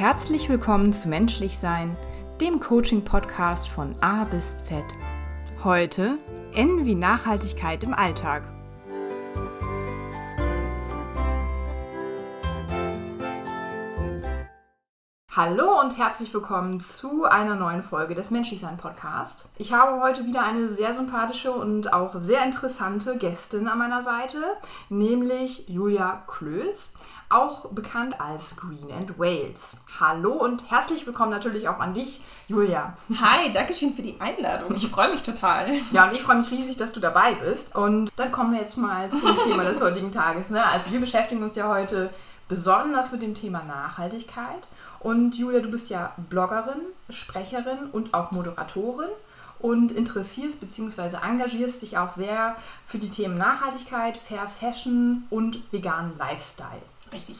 herzlich willkommen zu Menschlich Sein, dem Coaching-Podcast von A bis Z. Heute N wie Nachhaltigkeit im Alltag. Hallo und herzlich willkommen zu einer neuen Folge des Menschlichsein Podcast. Ich habe heute wieder eine sehr sympathische und auch sehr interessante Gästin an meiner Seite, nämlich Julia Klöß, auch bekannt als Green and Wales. Hallo und herzlich willkommen natürlich auch an dich, Julia. Hi, danke schön für die Einladung. Ich freue mich total. Ja, und ich freue mich riesig, dass du dabei bist. Und dann kommen wir jetzt mal zum Thema des heutigen Tages. Ne? Also wir beschäftigen uns ja heute besonders mit dem Thema Nachhaltigkeit. Und Julia, du bist ja Bloggerin, Sprecherin und auch Moderatorin und interessierst bzw. engagierst dich auch sehr für die Themen Nachhaltigkeit, Fair Fashion und veganen Lifestyle. Richtig.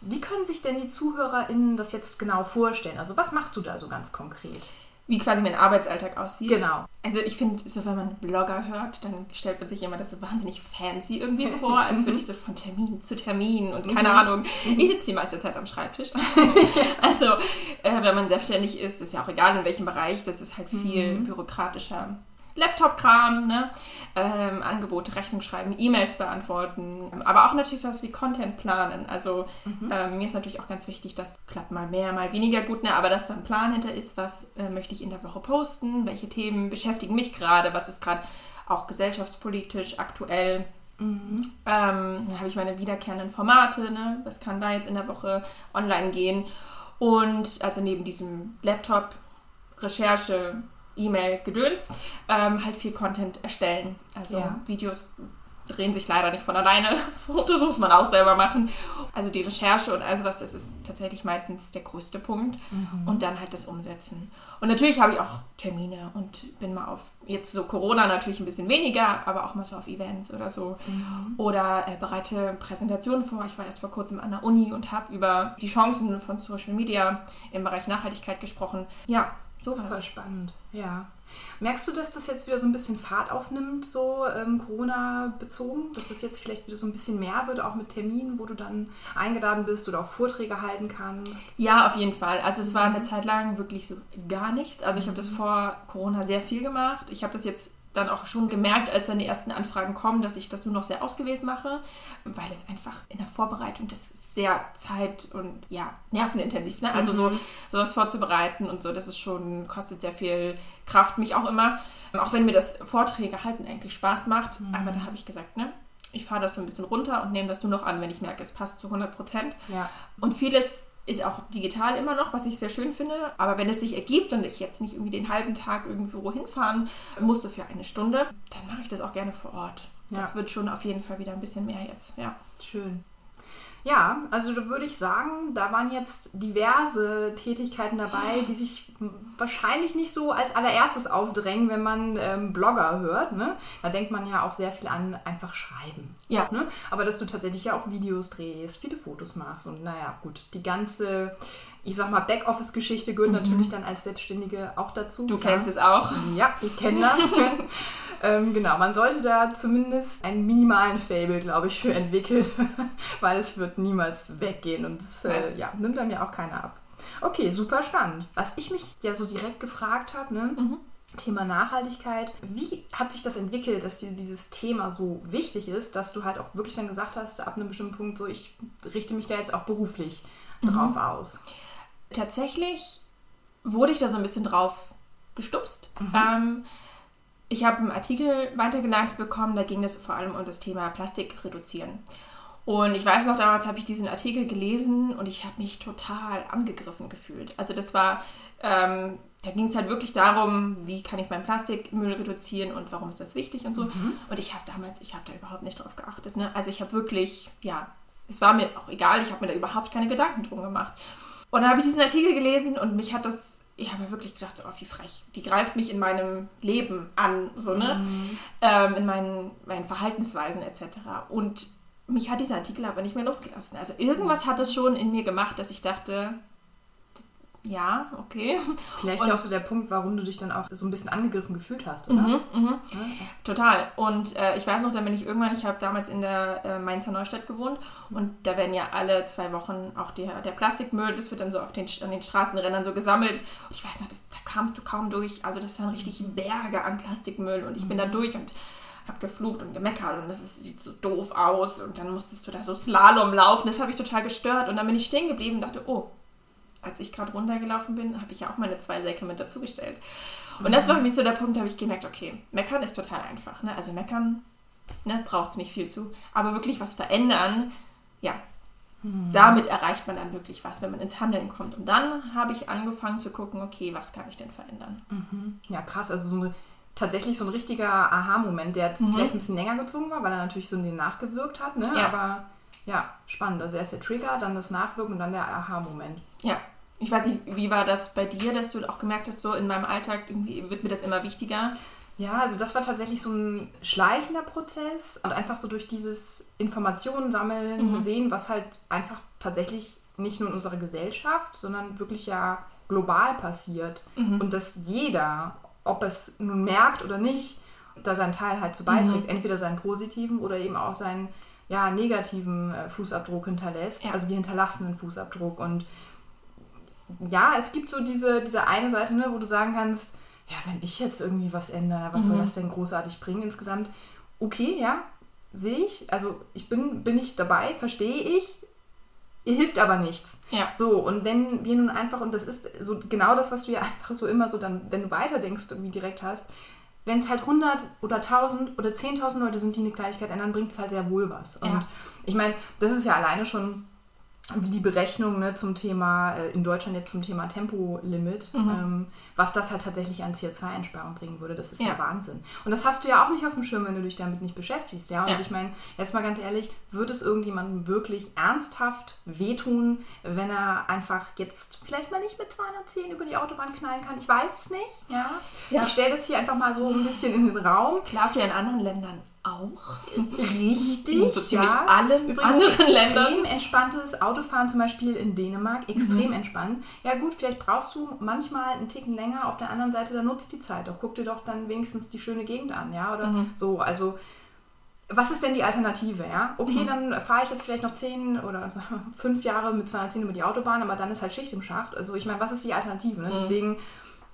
Wie können sich denn die ZuhörerInnen das jetzt genau vorstellen? Also was machst du da so ganz konkret? Wie quasi mein Arbeitsalltag aussieht. Genau. Also ich finde, so wenn man Blogger hört, dann stellt man sich immer das so wahnsinnig fancy irgendwie vor, als würde ich so von Termin zu Termin und keine mhm. Ahnung. Ich sitze die meiste Zeit am Schreibtisch. also äh, wenn man selbstständig ist, ist ja auch egal in welchem Bereich, das ist halt viel mhm. bürokratischer Laptop-Kram, ne? ähm, Angebote, Rechnung schreiben, E-Mails beantworten, aber auch natürlich sowas wie Content planen. Also mhm. ähm, mir ist natürlich auch ganz wichtig, dass klappt mal mehr, mal weniger gut, ne? aber dass da ein Plan hinter ist, was äh, möchte ich in der Woche posten, welche Themen beschäftigen mich gerade, was ist gerade auch gesellschaftspolitisch aktuell. Mhm. Ähm, dann habe ich meine wiederkehrenden Formate, ne? was kann da jetzt in der Woche online gehen. Und also neben diesem Laptop, Recherche, E-Mail-Gedöns, ähm, halt viel Content erstellen. Also ja. Videos drehen sich leider nicht von alleine. Fotos muss man auch selber machen. Also die Recherche und all sowas, das ist tatsächlich meistens der größte Punkt. Mhm. Und dann halt das Umsetzen. Und natürlich habe ich auch Termine und bin mal auf, jetzt so Corona natürlich ein bisschen weniger, aber auch mal so auf Events oder so. Mhm. Oder äh, bereite Präsentationen vor. Ich war erst vor kurzem an der Uni und habe über die Chancen von Social Media im Bereich Nachhaltigkeit gesprochen. Ja, so Super spannend, ja. Merkst du, dass das jetzt wieder so ein bisschen Fahrt aufnimmt, so ähm, Corona-bezogen? Dass das jetzt vielleicht wieder so ein bisschen mehr wird, auch mit Terminen, wo du dann eingeladen bist oder auch Vorträge halten kannst? Ja, auf jeden Fall. Also es war eine Zeit lang wirklich so gar nichts. Also ich habe das mhm. vor Corona sehr viel gemacht. Ich habe das jetzt dann auch schon gemerkt, als dann die ersten Anfragen kommen, dass ich das nur noch sehr ausgewählt mache, weil es einfach in der Vorbereitung das ist sehr zeit- und ja, nervenintensiv, ne? Also so mhm. sowas vorzubereiten und so, das ist schon, kostet sehr viel Kraft, mich auch immer. Auch wenn mir das Vorträge halten eigentlich Spaß macht, mhm. aber da habe ich gesagt, ne? Ich fahre das so ein bisschen runter und nehme das nur noch an, wenn ich merke, es passt zu 100 Prozent. Ja. Und vieles ist auch digital immer noch, was ich sehr schön finde. Aber wenn es sich ergibt und ich jetzt nicht irgendwie den halben Tag irgendwo hinfahren musste für eine Stunde, dann mache ich das auch gerne vor Ort. Das ja. wird schon auf jeden Fall wieder ein bisschen mehr jetzt. Ja. Schön. Ja, also da würde ich sagen, da waren jetzt diverse Tätigkeiten dabei, die sich wahrscheinlich nicht so als allererstes aufdrängen, wenn man ähm, Blogger hört. Ne? Da denkt man ja auch sehr viel an einfach schreiben. Ja. Ne? Aber dass du tatsächlich ja auch Videos drehst, viele Fotos machst und naja, gut, die ganze, ich sag mal, Backoffice-Geschichte gehört mhm. natürlich dann als Selbstständige auch dazu. Du kennst es auch. Ja, ich kenne das. Ähm, genau, man sollte da zumindest einen minimalen Fable, glaube ich, für entwickeln, weil es wird niemals weggehen und es äh, ja, nimmt einem ja auch keiner ab. Okay, super spannend. Was ich mich ja so direkt gefragt habe, ne? Mhm. Thema Nachhaltigkeit. Wie hat sich das entwickelt, dass dir dieses Thema so wichtig ist, dass du halt auch wirklich dann gesagt hast, ab einem bestimmten Punkt so, ich richte mich da jetzt auch beruflich mhm. drauf aus? Tatsächlich wurde ich da so ein bisschen drauf gestupst. Mhm. Ähm, ich habe einen Artikel weitergeleitet bekommen, da ging es vor allem um das Thema Plastik reduzieren. Und ich weiß noch, damals habe ich diesen Artikel gelesen und ich habe mich total angegriffen gefühlt. Also das war, ähm, da ging es halt wirklich darum, wie kann ich meinen Plastikmüll reduzieren und warum ist das wichtig und so. Mhm. Und ich habe damals, ich habe da überhaupt nicht drauf geachtet. Ne? Also ich habe wirklich, ja, es war mir auch egal, ich habe mir da überhaupt keine Gedanken drum gemacht. Und dann habe ich diesen Artikel gelesen und mich hat das ich habe mir wirklich gedacht, so, oh, wie frech. Die greift mich in meinem Leben an, so, ne? Mhm. Ähm, in meinen, meinen Verhaltensweisen etc. Und mich hat dieser Artikel aber nicht mehr losgelassen. Also irgendwas hat es schon in mir gemacht, dass ich dachte, ja, okay. Vielleicht ja auch so der Punkt, warum du dich dann auch so ein bisschen angegriffen gefühlt hast, oder? Mhm, mhm. Total. Und äh, ich weiß noch, dann bin ich irgendwann, ich habe damals in der äh, Mainzer Neustadt gewohnt und da werden ja alle zwei Wochen auch der, der Plastikmüll, das wird dann so auf den, an den Straßenrändern so gesammelt. Und ich weiß noch, das, da kamst du kaum durch. Also das waren richtig Berge an Plastikmüll und ich bin da durch und habe geflucht und gemeckert und das ist, sieht so doof aus und dann musstest du da so Slalom laufen. Das habe ich total gestört und dann bin ich stehen geblieben und dachte, oh, als ich gerade runtergelaufen bin, habe ich ja auch meine zwei Säcke mit dazugestellt. Und das war für mich so der Punkt, da habe ich gemerkt, okay, meckern ist total einfach. Ne? Also meckern ne, braucht es nicht viel zu. Aber wirklich was verändern, ja, mhm. damit erreicht man dann wirklich was, wenn man ins Handeln kommt. Und dann habe ich angefangen zu gucken, okay, was kann ich denn verändern? Mhm. Ja, krass. Also so eine, tatsächlich so ein richtiger Aha-Moment, der jetzt mhm. vielleicht ein bisschen länger gezogen war, weil er natürlich so in den nachgewirkt hat. Ne? Ja. Aber ja, spannend. Also erst der Trigger, dann das Nachwirken und dann der Aha-Moment. Ja, ich weiß nicht, wie war das bei dir, dass du auch gemerkt hast, so in meinem Alltag irgendwie wird mir das immer wichtiger? Ja, also das war tatsächlich so ein schleichender Prozess und einfach so durch dieses Informationen sammeln, mhm. sehen, was halt einfach tatsächlich nicht nur in unserer Gesellschaft, sondern wirklich ja global passiert. Mhm. Und dass jeder, ob es nun merkt oder nicht, da seinen Teil halt zu beiträgt, mhm. entweder seinen positiven oder eben auch seinen ja, negativen äh, Fußabdruck hinterlässt. Ja. Also wir hinterlassen einen Fußabdruck und ja, es gibt so diese, diese eine Seite, ne, wo du sagen kannst, ja, wenn ich jetzt irgendwie was ändere, was mhm. soll das denn großartig bringen insgesamt? Okay, ja, sehe ich. Also ich bin, bin ich dabei, verstehe ich, hilft aber nichts. Ja. So, und wenn wir nun einfach, und das ist so genau das, was du ja einfach so immer so dann, wenn du weiterdenkst, irgendwie direkt hast, wenn es halt 100 oder 1000 oder 10.000 Leute sind, die eine Gleichheit ändern, bringt es halt sehr wohl was. Und ja. ich meine, das ist ja alleine schon wie die Berechnung ne, zum Thema, äh, in Deutschland jetzt zum Thema Tempolimit, mhm. ähm, was das halt tatsächlich an CO2-Einsparung bringen würde. Das ist ja. ja. Wahnsinn. Und das hast du ja auch nicht auf dem Schirm, wenn du dich damit nicht beschäftigst. Ja? Und ja. ich meine, jetzt mal ganz ehrlich, wird es irgendjemandem wirklich ernsthaft wehtun, wenn er einfach jetzt vielleicht mal nicht mit 210 über die Autobahn knallen kann? Ich weiß es nicht. Ja? ja. Ich stelle das hier einfach mal so ein bisschen in den Raum. Glaubt ihr in anderen Ländern auch. Richtig. In so ziemlich ja. allen Übrigens anderen extrem Ländern. Extrem entspanntes Autofahren, zum Beispiel in Dänemark. Extrem mhm. entspannt. Ja, gut, vielleicht brauchst du manchmal einen Ticken länger. Auf der anderen Seite, dann nutzt die Zeit doch. Guck dir doch dann wenigstens die schöne Gegend an, ja, oder mhm. so. Also, was ist denn die Alternative, ja? Okay, mhm. dann fahre ich jetzt vielleicht noch zehn oder fünf Jahre mit 210 über die Autobahn, aber dann ist halt Schicht im Schacht. Also, ich meine, was ist die Alternative? Ne? Mhm. Deswegen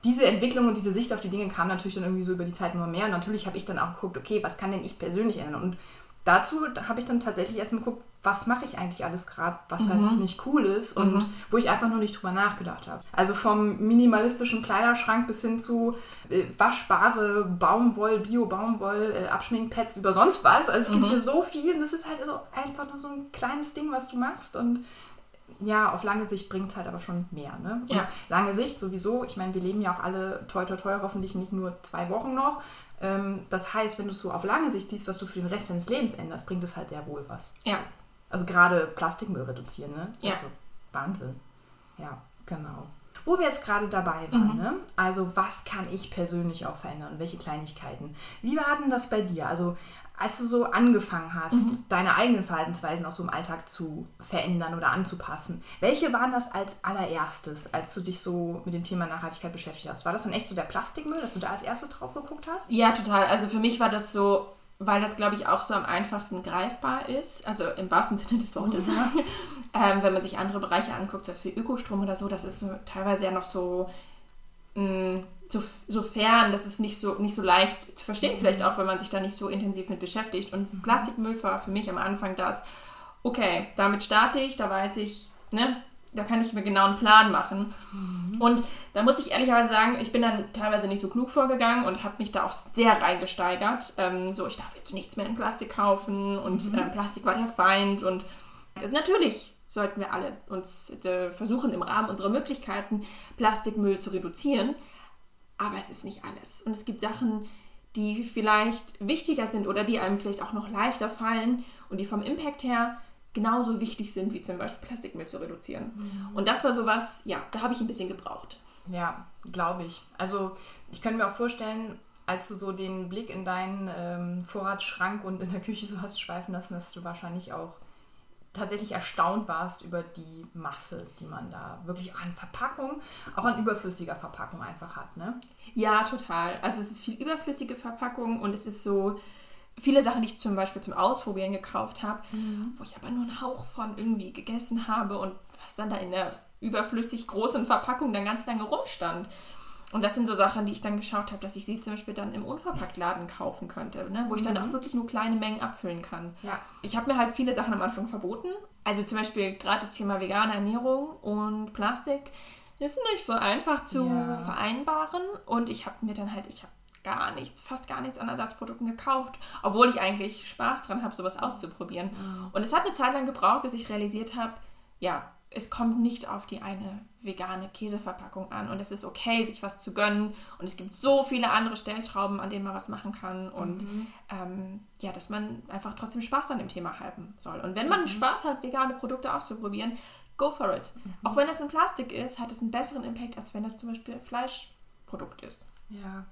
diese Entwicklung und diese Sicht auf die Dinge kam natürlich dann irgendwie so über die Zeit immer mehr. Und natürlich habe ich dann auch geguckt, okay, was kann denn ich persönlich ändern? Und dazu habe ich dann tatsächlich erstmal geguckt, was mache ich eigentlich alles gerade, was halt mhm. halt nicht cool ist und mhm. wo ich einfach nur nicht drüber nachgedacht habe. Also vom minimalistischen Kleiderschrank bis hin zu äh, waschbare Baumwoll, Bio-Baumwoll, äh, Abschminkpads über sonst was. Also es mhm. gibt ja so viel und das ist halt so einfach nur so ein kleines Ding, was du machst und ja, auf lange Sicht bringt es halt aber schon mehr. Ne? Ja. lange Sicht sowieso, ich meine, wir leben ja auch alle toi toi toi hoffentlich nicht nur zwei Wochen noch. Ähm, das heißt, wenn du so auf lange Sicht siehst, was du für den Rest deines Lebens änderst, bringt es halt sehr wohl was. Ja. Also gerade Plastikmüll reduzieren, ne? Ja. Also Wahnsinn. Ja, genau. Wo wir jetzt gerade dabei waren, mhm. ne? also was kann ich persönlich auch verändern? Welche Kleinigkeiten? Wie war denn das bei dir? Also als du so angefangen hast, mhm. deine eigenen Verhaltensweisen auch so im Alltag zu verändern oder anzupassen, welche waren das als allererstes, als du dich so mit dem Thema Nachhaltigkeit beschäftigt hast? War das dann echt so der Plastikmüll, dass du da als erstes drauf geguckt hast? Ja, total. Also für mich war das so, weil das, glaube ich, auch so am einfachsten greifbar ist, also im wahrsten Sinne des Wortes. Mhm. ähm, wenn man sich andere Bereiche anguckt, so wie Ökostrom oder so, das ist so teilweise ja noch so mh, mm, so, so fern, das ist nicht so, nicht so leicht zu verstehen, mhm. vielleicht auch, wenn man sich da nicht so intensiv mit beschäftigt. Und mhm. Plastikmüll war für mich am Anfang das, okay, damit starte ich, da weiß ich, ne, da kann ich mir genau einen Plan machen. Mhm. Und da muss ich ehrlicherweise sagen, ich bin dann teilweise nicht so klug vorgegangen und habe mich da auch sehr reingesteigert. Ähm, so, ich darf jetzt nichts mehr in Plastik kaufen und mhm. äh, Plastik war der Feind. Und ist natürlich sollten wir alle uns äh, versuchen, im Rahmen unserer Möglichkeiten Plastikmüll zu reduzieren. Aber es ist nicht alles. Und es gibt Sachen, die vielleicht wichtiger sind oder die einem vielleicht auch noch leichter fallen und die vom Impact her genauso wichtig sind, wie zum Beispiel Plastikmüll zu reduzieren. Mhm. Und das war sowas, ja, da habe ich ein bisschen gebraucht. Ja, glaube ich. Also ich könnte mir auch vorstellen, als du so den Blick in deinen ähm, Vorratsschrank und in der Küche so hast schweifen lassen, dass du wahrscheinlich auch tatsächlich erstaunt warst über die Masse, die man da wirklich an Verpackung, auch an überflüssiger Verpackung einfach hat, ne? Ja, total. Also es ist viel überflüssige Verpackung und es ist so viele Sachen, die ich zum Beispiel zum Ausprobieren gekauft habe, mhm. wo ich aber nur einen Hauch von irgendwie gegessen habe und was dann da in der überflüssig großen Verpackung dann ganz lange rumstand. Und das sind so Sachen, die ich dann geschaut habe, dass ich sie zum Beispiel dann im Unverpacktladen kaufen könnte, ne? wo ich dann mhm. auch wirklich nur kleine Mengen abfüllen kann. Ja. Ich habe mir halt viele Sachen am Anfang verboten. Also zum Beispiel gerade das Thema vegane Ernährung und Plastik ist nicht so einfach zu ja. vereinbaren. Und ich habe mir dann halt, ich habe gar nichts, fast gar nichts an Ersatzprodukten gekauft, obwohl ich eigentlich Spaß dran habe, sowas auszuprobieren. Mhm. Und es hat eine Zeit lang gebraucht, bis ich realisiert habe, ja, es kommt nicht auf die eine vegane Käseverpackung an und es ist okay, sich was zu gönnen und es gibt so viele andere Stellschrauben, an denen man was machen kann und mhm. ähm, ja, dass man einfach trotzdem Spaß an dem Thema haben soll. Und wenn man mhm. Spaß hat, vegane Produkte auszuprobieren, go for it. Mhm. Auch wenn es in Plastik ist, hat es einen besseren Impact, als wenn das zum Beispiel ein Fleischprodukt ist. Ja.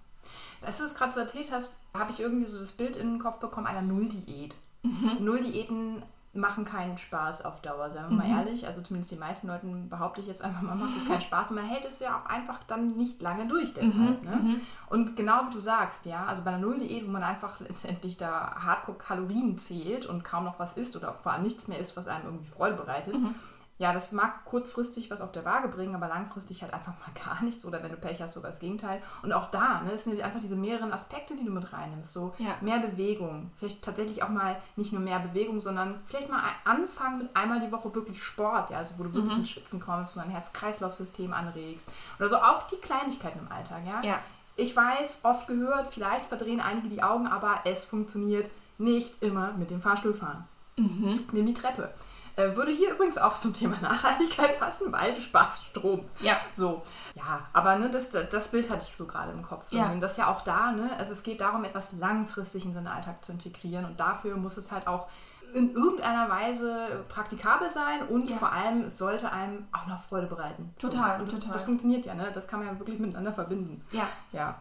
Als du es gerade so erzählt hast, habe ich irgendwie so das Bild in den Kopf bekommen einer Null-Diät. Mhm. Null-Diäten machen keinen Spaß auf Dauer, sagen wir mhm. mal ehrlich. Also zumindest die meisten Leuten behaupte ich jetzt einfach mal, macht es keinen Spaß und man hält es ja auch einfach dann nicht lange durch deshalb. Mhm. Ne? Mhm. Und genau wie du sagst, ja, also bei einer Null-Diät, wo man einfach letztendlich da hardcore Kalorien zählt und kaum noch was isst oder vor allem nichts mehr isst, was einem irgendwie Freude bereitet, mhm ja, das mag kurzfristig was auf der Waage bringen, aber langfristig halt einfach mal gar nichts oder wenn du Pech hast, sogar das Gegenteil. Und auch da, ne, es sind einfach diese mehreren Aspekte, die du mit reinnimmst. So ja. mehr Bewegung, vielleicht tatsächlich auch mal nicht nur mehr Bewegung, sondern vielleicht mal anfangen mit einmal die Woche wirklich Sport, ja, also wo du wirklich mhm. ins Schwitzen kommst und dein Herz-Kreislauf-System anregst. Oder so auch die Kleinigkeiten im Alltag, ja. ja. Ich weiß, oft gehört, vielleicht verdrehen einige die Augen, aber es funktioniert nicht immer mit dem Fahrstuhlfahren. Mhm. Nimm die Treppe. Äh, würde hier übrigens auch zum Thema Nachhaltigkeit passen, weil du sparst Strom. Ja. So. Ja, aber ne, das, das Bild hatte ich so gerade im Kopf. Ja. Und das ist ja auch da, ne? Also es geht darum, etwas langfristig in seinen Alltag zu integrieren und dafür muss es halt auch in irgendeiner Weise praktikabel sein und ja. vor allem sollte einem auch noch Freude bereiten. Total, so. und das, total. Das funktioniert ja, ne? Das kann man ja wirklich miteinander verbinden. Ja. Ja.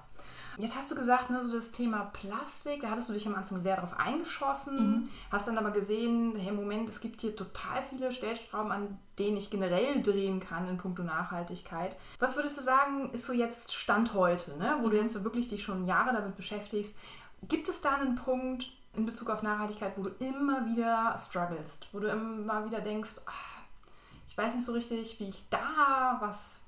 Jetzt hast du gesagt, ne, so das Thema Plastik, da hattest du dich am Anfang sehr darauf eingeschossen, mhm. hast dann aber gesehen, hey Moment, es gibt hier total viele Stellschrauben, an denen ich generell drehen kann in puncto Nachhaltigkeit. Was würdest du sagen, ist so jetzt Stand heute, ne, wo mhm. du jetzt wirklich dich schon Jahre damit beschäftigst? Gibt es da einen Punkt in Bezug auf Nachhaltigkeit, wo du immer wieder strugglest, wo du immer wieder denkst, ach, ich weiß nicht so richtig, wie ich da was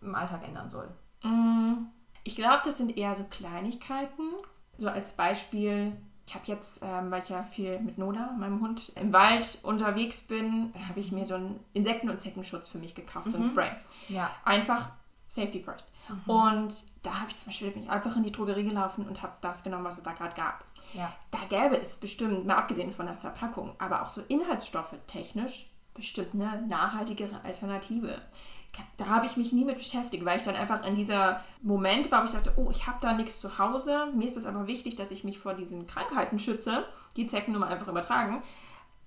im Alltag ändern soll? Mhm. Ich glaube, das sind eher so Kleinigkeiten. So als Beispiel, ich habe jetzt, ähm, weil ich ja viel mit Nola, meinem Hund, im Wald unterwegs bin, habe ich mir so einen Insekten- und Zeckenschutz für mich gekauft, mhm. so ein mhm. Spray. Ja. Einfach Safety first. Mhm. Und da habe ich zum Beispiel bin ich einfach in die Drogerie gelaufen und habe das genommen, was es da gerade gab. Ja. Da gäbe es bestimmt, mal abgesehen von der Verpackung, aber auch so Inhaltsstoffe technisch bestimmt eine nachhaltigere Alternative da habe ich mich nie mit beschäftigt, weil ich dann einfach in dieser Moment war, wo ich dachte, oh, ich habe da nichts zu Hause. Mir ist es aber wichtig, dass ich mich vor diesen Krankheiten schütze, die Zecken nur mal einfach übertragen.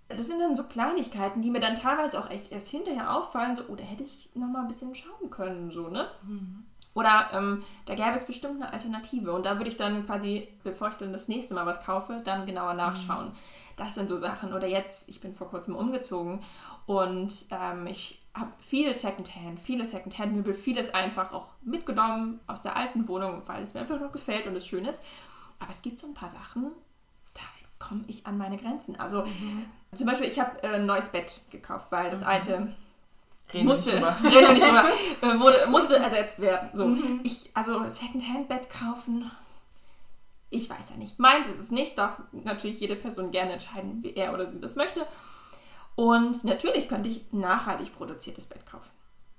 Das sind dann so Kleinigkeiten, die mir dann teilweise auch echt erst hinterher auffallen, so, oh, da hätte ich noch mal ein bisschen schauen können, so, ne? Mhm. Oder ähm, da gäbe es bestimmt eine Alternative. Und da würde ich dann quasi, bevor ich dann das nächste Mal was kaufe, dann genauer nachschauen. Mhm. Das sind so Sachen. Oder jetzt, ich bin vor kurzem umgezogen und ähm, ich habe viel Secondhand, viele Secondhand-Möbel, vieles einfach auch mitgenommen aus der alten Wohnung, weil es mir einfach noch gefällt und es schön ist. Aber es gibt so ein paar Sachen, da komme ich an meine Grenzen. Also mhm. zum Beispiel, ich habe äh, ein neues Bett gekauft, weil das mhm. alte Reden musste, reden nicht drüber, äh, wurde, musste ersetzt werden. So, mhm. ich, also Secondhand-Bett kaufen, ich weiß ja nicht. Meins ist es nicht, darf natürlich jede Person gerne entscheiden, wie er oder sie das möchte. Und natürlich könnte ich nachhaltig produziertes Bett kaufen.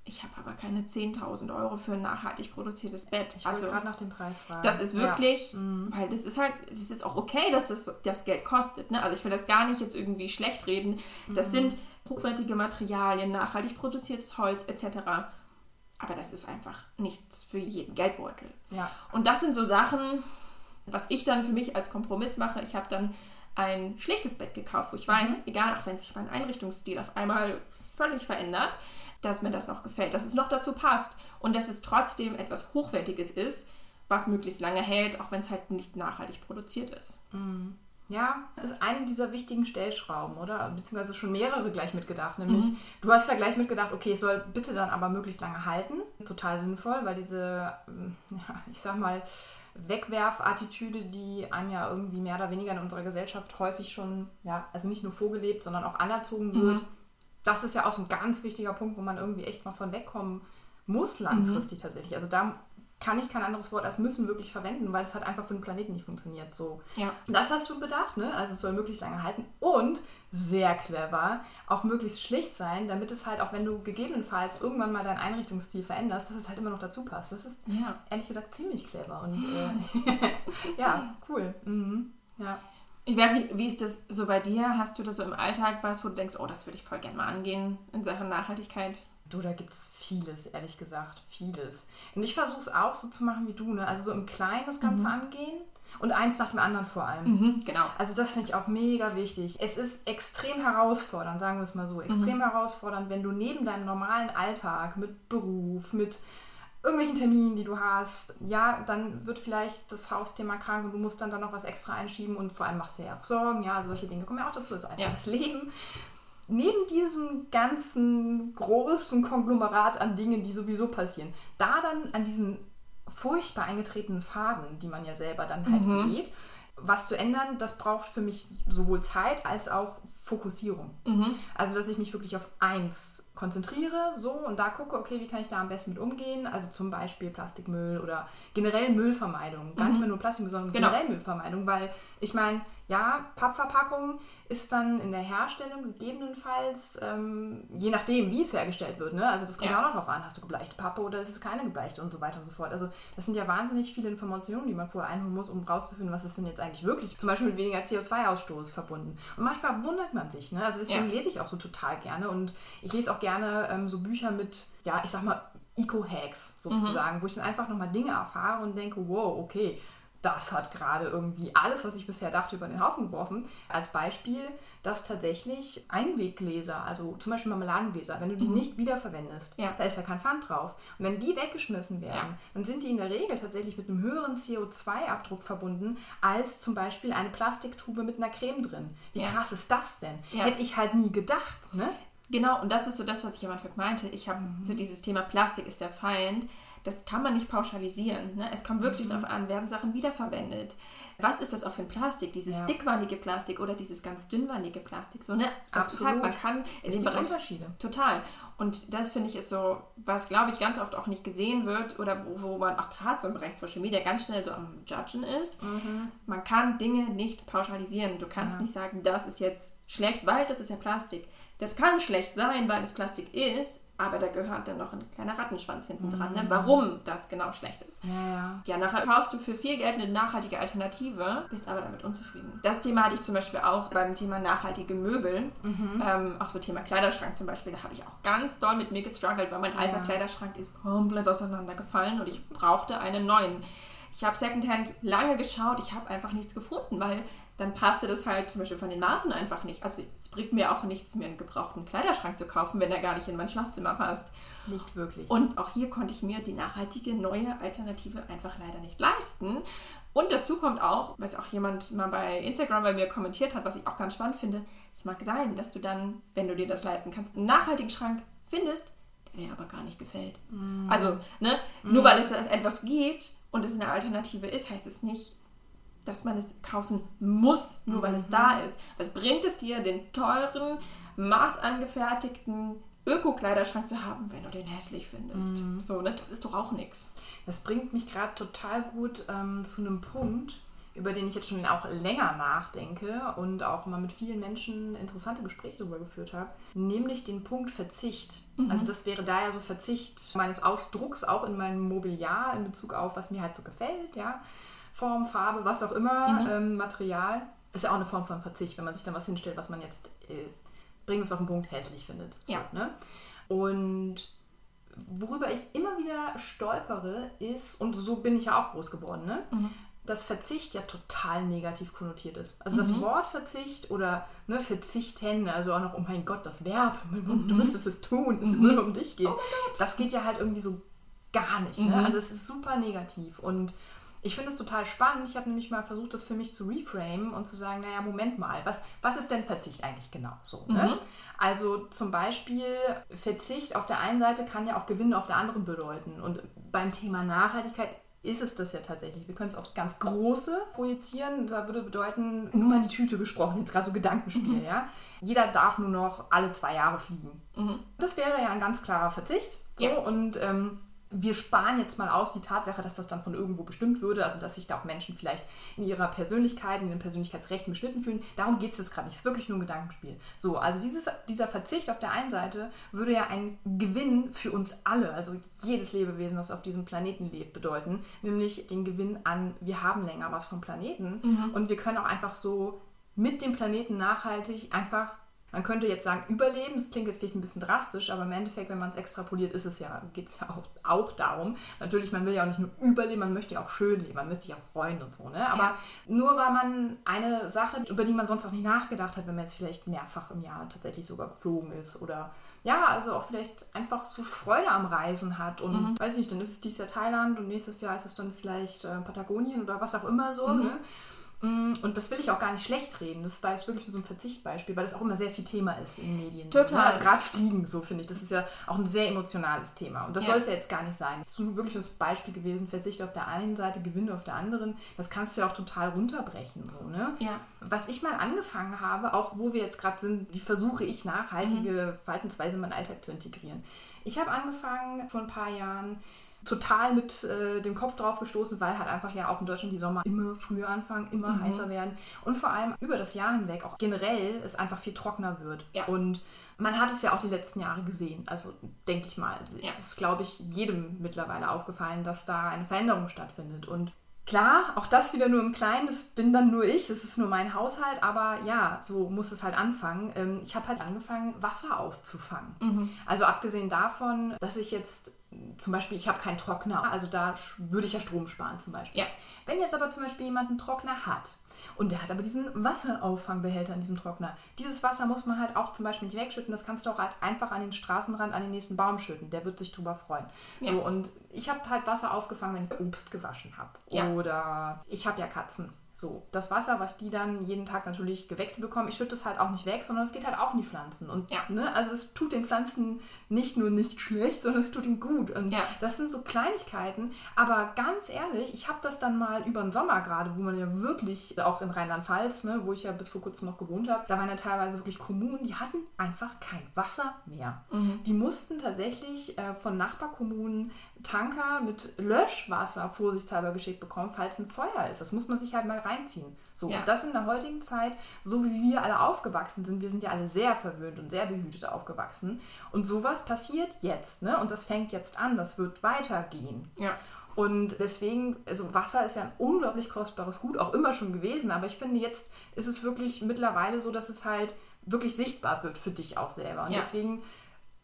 Ich habe aber keine 10.000 Euro für ein nachhaltig produziertes Bett. Ich also gerade nach dem Preis fragen. Das ist wirklich, ja. Mhm. weil das ist halt, es ist auch okay, dass das das Geld kostet. Ne? Also ich will das gar nicht jetzt irgendwie schlecht reden. Das mhm. sind hochwertige Materialien, nachhaltig produziertes Holz etc. Aber das ist einfach nichts für jeden Geldbeutel. Ja. Und das sind so Sachen, was ich dann für mich als Kompromiss mache. Ich habe dann ein schlichtes Bett gekauft, wo ich weiß, mhm. egal, auch wenn sich mein Einrichtungsstil auf einmal völlig verändert, dass mir das noch gefällt, dass es noch dazu passt und dass es trotzdem etwas Hochwertiges ist, was möglichst lange hält, auch wenn es halt nicht nachhaltig produziert ist. Mhm. ja, ist eine dieser wichtigen Stellschrauben, oder? Beziehungsweise schon mehrere gleich mitgedacht. Nämlich, mhm. du hast ja gleich mitgedacht, okay, es soll bitte dann aber möglichst lange halten. Total sinnvoll, weil diese, ähm, ja, ich sag mal, Wegwerfattitüde, die einem ja irgendwie mehr oder weniger in unserer Gesellschaft häufig schon, ja, also nicht nur vorgelebt, sondern auch anerzogen wird. Mhm. Das ist ja auch so ein ganz wichtiger Punkt, wo man irgendwie echt mal von wegkommen muss langfristig mhm. tatsächlich. Also da kann ich kein anderes Wort als müssen wirklich verwenden, weil es halt einfach für den Planeten nicht funktioniert. So. Ja. Das hast du bedacht, ne? Also es soll möglichst lange halten und sehr clever, auch möglichst schlicht sein, damit es halt auch, wenn du gegebenenfalls irgendwann mal deinen Einrichtungsstil veränderst, dass es halt immer noch dazu passt. Das ist ja. ehrlich gesagt ziemlich clever und äh, ja, cool. Mhm. Ja. Ich weiß nicht, wie ist das so bei dir? Hast du da so im Alltag was, wo du denkst, oh, das würde ich voll gerne mal angehen in Sachen Nachhaltigkeit? Du, da gibt es vieles, ehrlich gesagt. Vieles. Und ich versuche es auch so zu machen wie du, ne? Also so im Kleinen das Ganze mhm. angehen und eins nach dem anderen vor allem. Mhm, genau. Also das finde ich auch mega wichtig. Es ist extrem herausfordernd, sagen wir es mal so, extrem mhm. herausfordernd, wenn du neben deinem normalen Alltag mit Beruf, mit irgendwelchen Terminen, die du hast, ja, dann wird vielleicht das Hausthema krank und du musst dann da noch was extra einschieben und vor allem machst du ja auch Sorgen, ja, solche Dinge kommen ja auch dazu, das ist einfach ja. das Leben neben diesem ganzen großen Konglomerat an Dingen, die sowieso passieren, da dann an diesen furchtbar eingetretenen Faden, die man ja selber dann halt mhm. geht, was zu ändern, das braucht für mich sowohl Zeit als auch Fokussierung. Mhm. Also, dass ich mich wirklich auf eins konzentriere, so und da gucke, okay, wie kann ich da am besten mit umgehen? Also zum Beispiel Plastikmüll oder generell Müllvermeidung. Gar mhm. nicht mehr nur Plastikmüll, sondern genau. generell Müllvermeidung, weil ich meine, ja, Pappverpackung ist dann in der Herstellung gegebenenfalls, ähm, je nachdem, wie es hergestellt wird, ne? also das kommt ja. auch noch drauf an, hast du gebleichte Pappe oder ist es keine gebleichte und so weiter und so fort. Also das sind ja wahnsinnig viele Informationen, die man vorher einholen muss, um rauszufinden, was ist denn jetzt eigentlich wirklich, zum Beispiel mit weniger CO2-Ausstoß verbunden. Und manchmal wundert man sich, ne? also deswegen ja. lese ich auch so total gerne und ich lese auch gerne ähm, so Bücher mit, ja, ich sag mal, Eco-Hacks sozusagen, mhm. wo ich dann einfach nochmal Dinge erfahre und denke, wow, okay, das hat gerade irgendwie alles, was ich bisher dachte, über den Haufen geworfen. Als Beispiel, dass tatsächlich Einweggläser, also zum Beispiel Marmeladengläser, wenn du die mhm. nicht wiederverwendest, ja. da ist ja kein Pfand drauf. Und wenn die weggeschmissen werden, ja. dann sind die in der Regel tatsächlich mit einem höheren CO2-Abdruck verbunden, als zum Beispiel eine Plastiktube mit einer Creme drin. Wie ja. krass ist das denn? Hätte ich halt nie gedacht. Ne? Genau, und das ist so das, was ich am Anfang meinte. Ich habe mhm. so dieses Thema Plastik ist der Feind das kann man nicht pauschalisieren. Ne? Es kommt wirklich mhm. darauf an, werden Sachen wiederverwendet. Was ist das auch für ein Plastik? Dieses ja. dickwandige Plastik oder dieses ganz dünnwandige Plastik? So, ne? Das Absolut. halt, man kann in dem Bereich. Unterschiede. Total. Und das finde ich ist so, was glaube ich ganz oft auch nicht gesehen wird oder wo, wo man auch gerade so im Bereich Social Media ganz schnell so am Judgen ist. Mhm. Man kann Dinge nicht pauschalisieren. Du kannst ja. nicht sagen, das ist jetzt schlecht, weil das ist ja Plastik. Das kann schlecht sein, weil es Plastik ist, aber da gehört dann noch ein kleiner Rattenschwanz hinten dran, ne? Mhm. warum das genau schlecht ist. Ja, ja. ja, nachher kaufst du für viel Geld eine nachhaltige Alternative, bist aber damit unzufrieden. Das Thema hatte ich zum Beispiel auch beim Thema nachhaltige Möbel. Mhm. Ähm, auch so Thema Kleiderschrank zum Beispiel, da habe ich auch ganz doll mit mir gestruggelt, weil mein alter ja. Kleiderschrank ist komplett auseinandergefallen und ich brauchte einen neuen. Ich habe Secondhand lange geschaut, ich habe einfach nichts gefunden, weil dann passte das halt zum Beispiel von den Maßen einfach nicht. Also es bringt mir auch nichts, mir einen gebrauchten Kleiderschrank zu kaufen, wenn der gar nicht in mein Schlafzimmer passt. Nicht wirklich. Und auch hier konnte ich mir die nachhaltige neue Alternative einfach leider nicht leisten. Und dazu kommt auch, was auch jemand mal bei Instagram bei mir kommentiert hat, was ich auch ganz spannend finde, es mag sein, dass du dann, wenn du dir das leisten kannst, einen nachhaltigen Schrank findest, der dir aber gar nicht gefällt. Mm. Also, ne, mm. nur weil es etwas gibt und es eine Alternative ist, heißt es nicht, dass man es kaufen muss, nur weil es da mhm. ist. Was bringt es dir, den teuren, maßangefertigten Öko-Kleiderschrank zu haben, wenn du den hässlich findest? Mhm. So, ne? Das ist doch auch nichts. Das bringt mich gerade total gut ähm, zu einem Punkt, über den ich jetzt schon auch länger nachdenke und auch mal mit vielen Menschen interessante Gespräche darüber geführt habe, nämlich den Punkt Verzicht. Mhm. Also das wäre da ja so Verzicht meines Ausdrucks auch in meinem Mobiliar in Bezug auf, was mir halt so gefällt, ja. Form, Farbe, was auch immer, mhm. ähm, Material. Ist ja auch eine Form von Verzicht, wenn man sich dann was hinstellt, was man jetzt, äh, bringen es auf den Punkt, hässlich findet. So, ja. Ne? Und worüber ich immer wieder stolpere, ist, und so bin ich ja auch groß geworden, ne? Mhm. Dass Verzicht ja total negativ konnotiert ist. Also mhm. das Wort Verzicht oder ne, Verzichten, also auch noch, oh mein Gott, das Verb, mhm. du müsstest es tun, es mhm. nur um dich geht. Oh das geht ja halt irgendwie so gar nicht. Ne? Mhm. Also es ist super negativ. Und Ich finde es total spannend. Ich habe nämlich mal versucht, das für mich zu reframen und zu sagen, naja, Moment mal, was, was ist denn Verzicht eigentlich genau so? Ne? Mhm. Also zum Beispiel Verzicht auf der einen Seite kann ja auch Gewinn auf der anderen bedeuten. Und beim Thema Nachhaltigkeit ist es das ja tatsächlich. Wir können es auch ganz große projizieren. Da würde bedeuten, nur mal die Tüte gesprochen, jetzt gerade so Gedankenspiel, mhm. ja. Jeder darf nur noch alle zwei Jahre fliegen. Mhm. Das wäre ja ein ganz klarer Verzicht. So, ja. Und ähm, wir sparen jetzt mal aus die Tatsache, dass das dann von irgendwo bestimmt würde, also dass sich da auch Menschen vielleicht in ihrer Persönlichkeit, in den Persönlichkeitsrechten beschnitten fühlen. Darum geht es jetzt gerade nicht. Es ist wirklich nur ein Gedankenspiel. So, also dieses, dieser Verzicht auf der einen Seite würde ja ein Gewinn für uns alle, also jedes Lebewesen, das auf diesem Planeten lebt, bedeuten, nämlich den Gewinn an, wir haben länger was vom Planeten mhm. und wir können auch einfach so mit dem Planeten nachhaltig einfach man könnte jetzt sagen, überleben, das klingt jetzt vielleicht ein bisschen drastisch, aber im Endeffekt, wenn man es extrapoliert, ist es ja, geht es ja auch, auch darum. Natürlich, man will ja auch nicht nur überleben, man möchte ja auch schön leben, man möchte sich auch freuen und so. Ne? Aber ja. nur weil man eine Sache, über die man sonst auch nicht nachgedacht hat, wenn man jetzt vielleicht mehrfach im Jahr tatsächlich sogar geflogen ist oder ja, also auch vielleicht einfach so Freude am Reisen hat und mhm. weiß nicht, dann ist es dieses Jahr Thailand und nächstes Jahr ist es dann vielleicht äh, Patagonien oder was auch immer so. Mhm. Ne? Mm, und das will ich auch gar nicht schlecht reden. Das war jetzt wirklich so ein Verzichtbeispiel, weil das auch immer sehr viel Thema ist in Medien. Total. Also gerade Fliegen, so finde ich. Das ist ja auch ein sehr emotionales Thema. Und das ja. soll es ja jetzt gar nicht sein. Das ist wirklich das Beispiel gewesen, Verzicht auf der einen Seite, Gewinne auf der anderen. Das kannst du ja auch total runterbrechen. So, ne? ja. Was ich mal angefangen habe, auch wo wir jetzt gerade sind, wie versuche ich nachhaltige mhm. Verhaltensweise in meinen Alltag zu integrieren. Ich habe angefangen vor ein paar Jahren, total mit äh, dem Kopf drauf gestoßen, weil halt einfach ja auch in Deutschland die Sommer immer früher anfangen, immer mhm. heißer werden und vor allem über das Jahr hinweg auch generell es einfach viel trockener wird. Ja. Und man hat es ja auch die letzten Jahre gesehen. Also denke ich mal, ja. es ist, glaube ich, jedem mittlerweile aufgefallen, dass da eine Veränderung stattfindet. Und Klar, auch das wieder nur im Kleinen, das bin dann nur ich, das ist nur mein Haushalt, aber ja, so muss es halt anfangen. Ähm, ich habe halt angefangen, Wasser aufzufangen. Mhm. Also abgesehen davon, dass ich jetzt zum Beispiel, ich habe keinen Trockner, also da würde ich ja Strom sparen zum Beispiel. Ja. Wenn jetzt aber zum Beispiel jemand einen Trockner hat und der hat aber diesen Wasserauffangbehälter in diesem Trockner, dieses Wasser muss man halt auch zum Beispiel nicht wegschütten, das kannst du auch halt einfach an den Straßenrand, an den nächsten Baum schütten, der wird sich drüber freuen. Ja. So, und ich habe halt Wasser aufgefangen, wenn ich Obst gewaschen habe. Ja. Oder ich habe ja Katzen. So, das Wasser, was die dann jeden Tag natürlich gewechselt bekommen, ich schütte es halt auch nicht weg, sondern es geht halt auch in die Pflanzen. Und ja. ne, also es tut den Pflanzen nicht nur nicht schlecht, sondern es tut ihnen gut. Und ja. das sind so Kleinigkeiten. Aber ganz ehrlich, ich habe das dann mal über den Sommer gerade, wo man ja wirklich, auch in Rheinland-Pfalz, ne, wo ich ja bis vor kurzem noch gewohnt habe, da waren ja teilweise wirklich Kommunen, die hatten einfach kein Wasser mehr. Mhm. Die mussten tatsächlich äh, von Nachbarkommunen Tanker mit Löschwasser vorsichtshalber geschickt bekommen, falls ein Feuer ist. Das muss man sich halt mal reinziehen. So, ja. und das in der heutigen Zeit, so wie wir alle aufgewachsen sind, wir sind ja alle sehr verwöhnt und sehr behütet aufgewachsen. Und sowas passiert jetzt, ne? Und das fängt jetzt an, das wird weitergehen. Ja. Und deswegen, also Wasser ist ja ein unglaublich kostbares Gut, auch immer schon gewesen, aber ich finde, jetzt ist es wirklich mittlerweile so, dass es halt wirklich sichtbar wird für dich auch selber. Und ja. deswegen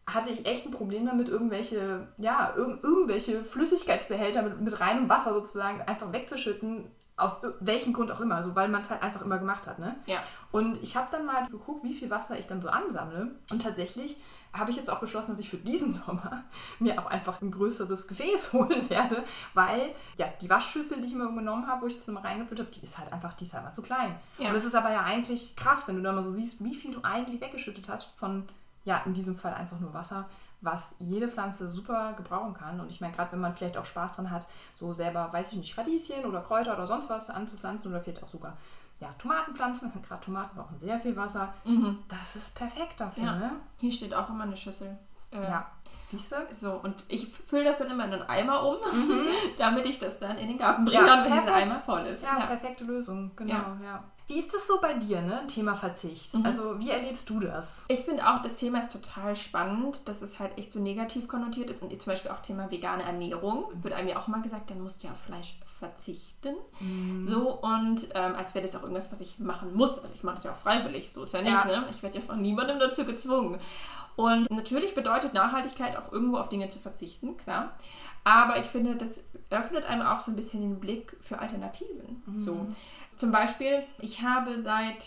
hatte ich echt ein Problem damit, irgendwelche, ja, irg irgendwelche Flüssigkeitsbehälter mit, mit reinem Wasser sozusagen einfach wegzuschütten, aus welchem Grund auch immer, also weil man es halt einfach immer gemacht hat. Ne? Ja. Und ich habe dann mal geguckt, wie viel Wasser ich dann so ansammle. Und tatsächlich habe ich jetzt auch beschlossen, dass ich für diesen Sommer mir auch einfach ein größeres Gefäß holen werde, weil ja die Waschschüssel, die ich mir genommen habe, wo ich das immer reingefüllt habe, die ist halt einfach, die ist einfach zu klein. Ja. Und das ist aber ja eigentlich krass, wenn du da mal so siehst, wie viel du eigentlich weggeschüttet hast von ja, in diesem Fall einfach nur Wasser, was jede Pflanze super gebrauchen kann. Und ich meine, gerade wenn man vielleicht auch Spaß dran hat, so selber, weiß ich nicht, Radieschen oder Kräuter oder sonst was anzupflanzen oder vielleicht auch sogar ja, Tomatenpflanzen, gerade Tomaten brauchen sehr viel Wasser. Mhm. Das ist perfekt dafür. Ja. Ne? Hier steht auch immer eine Schüssel. Äh, ja. Siehst du? So, und ich fülle das dann immer in einen Eimer um, mhm. damit ich das dann in den Garten bringen kann, wenn dieser Eimer voll ist. Ja, ja, perfekte Lösung, genau. Ja. Wie ist das so bei dir, ne? Thema Verzicht? Mhm. Also, wie erlebst du das? Ich finde auch, das Thema ist total spannend, dass es halt echt so negativ konnotiert ist. Und zum Beispiel auch Thema vegane Ernährung. Wird einem ja auch mal gesagt, dann musst du ja auf Fleisch verzichten. Mhm. So, und ähm, als wäre das auch irgendwas, was ich machen muss. Also, ich mache das ja auch freiwillig, so ist ja nicht, ja. ne? Ich werde ja von niemandem dazu gezwungen. Und natürlich bedeutet Nachhaltigkeit auch irgendwo auf Dinge zu verzichten, klar. Aber ich finde, das öffnet einem auch so ein bisschen den Blick für Alternativen. Mhm. So. Zum Beispiel, ich habe seit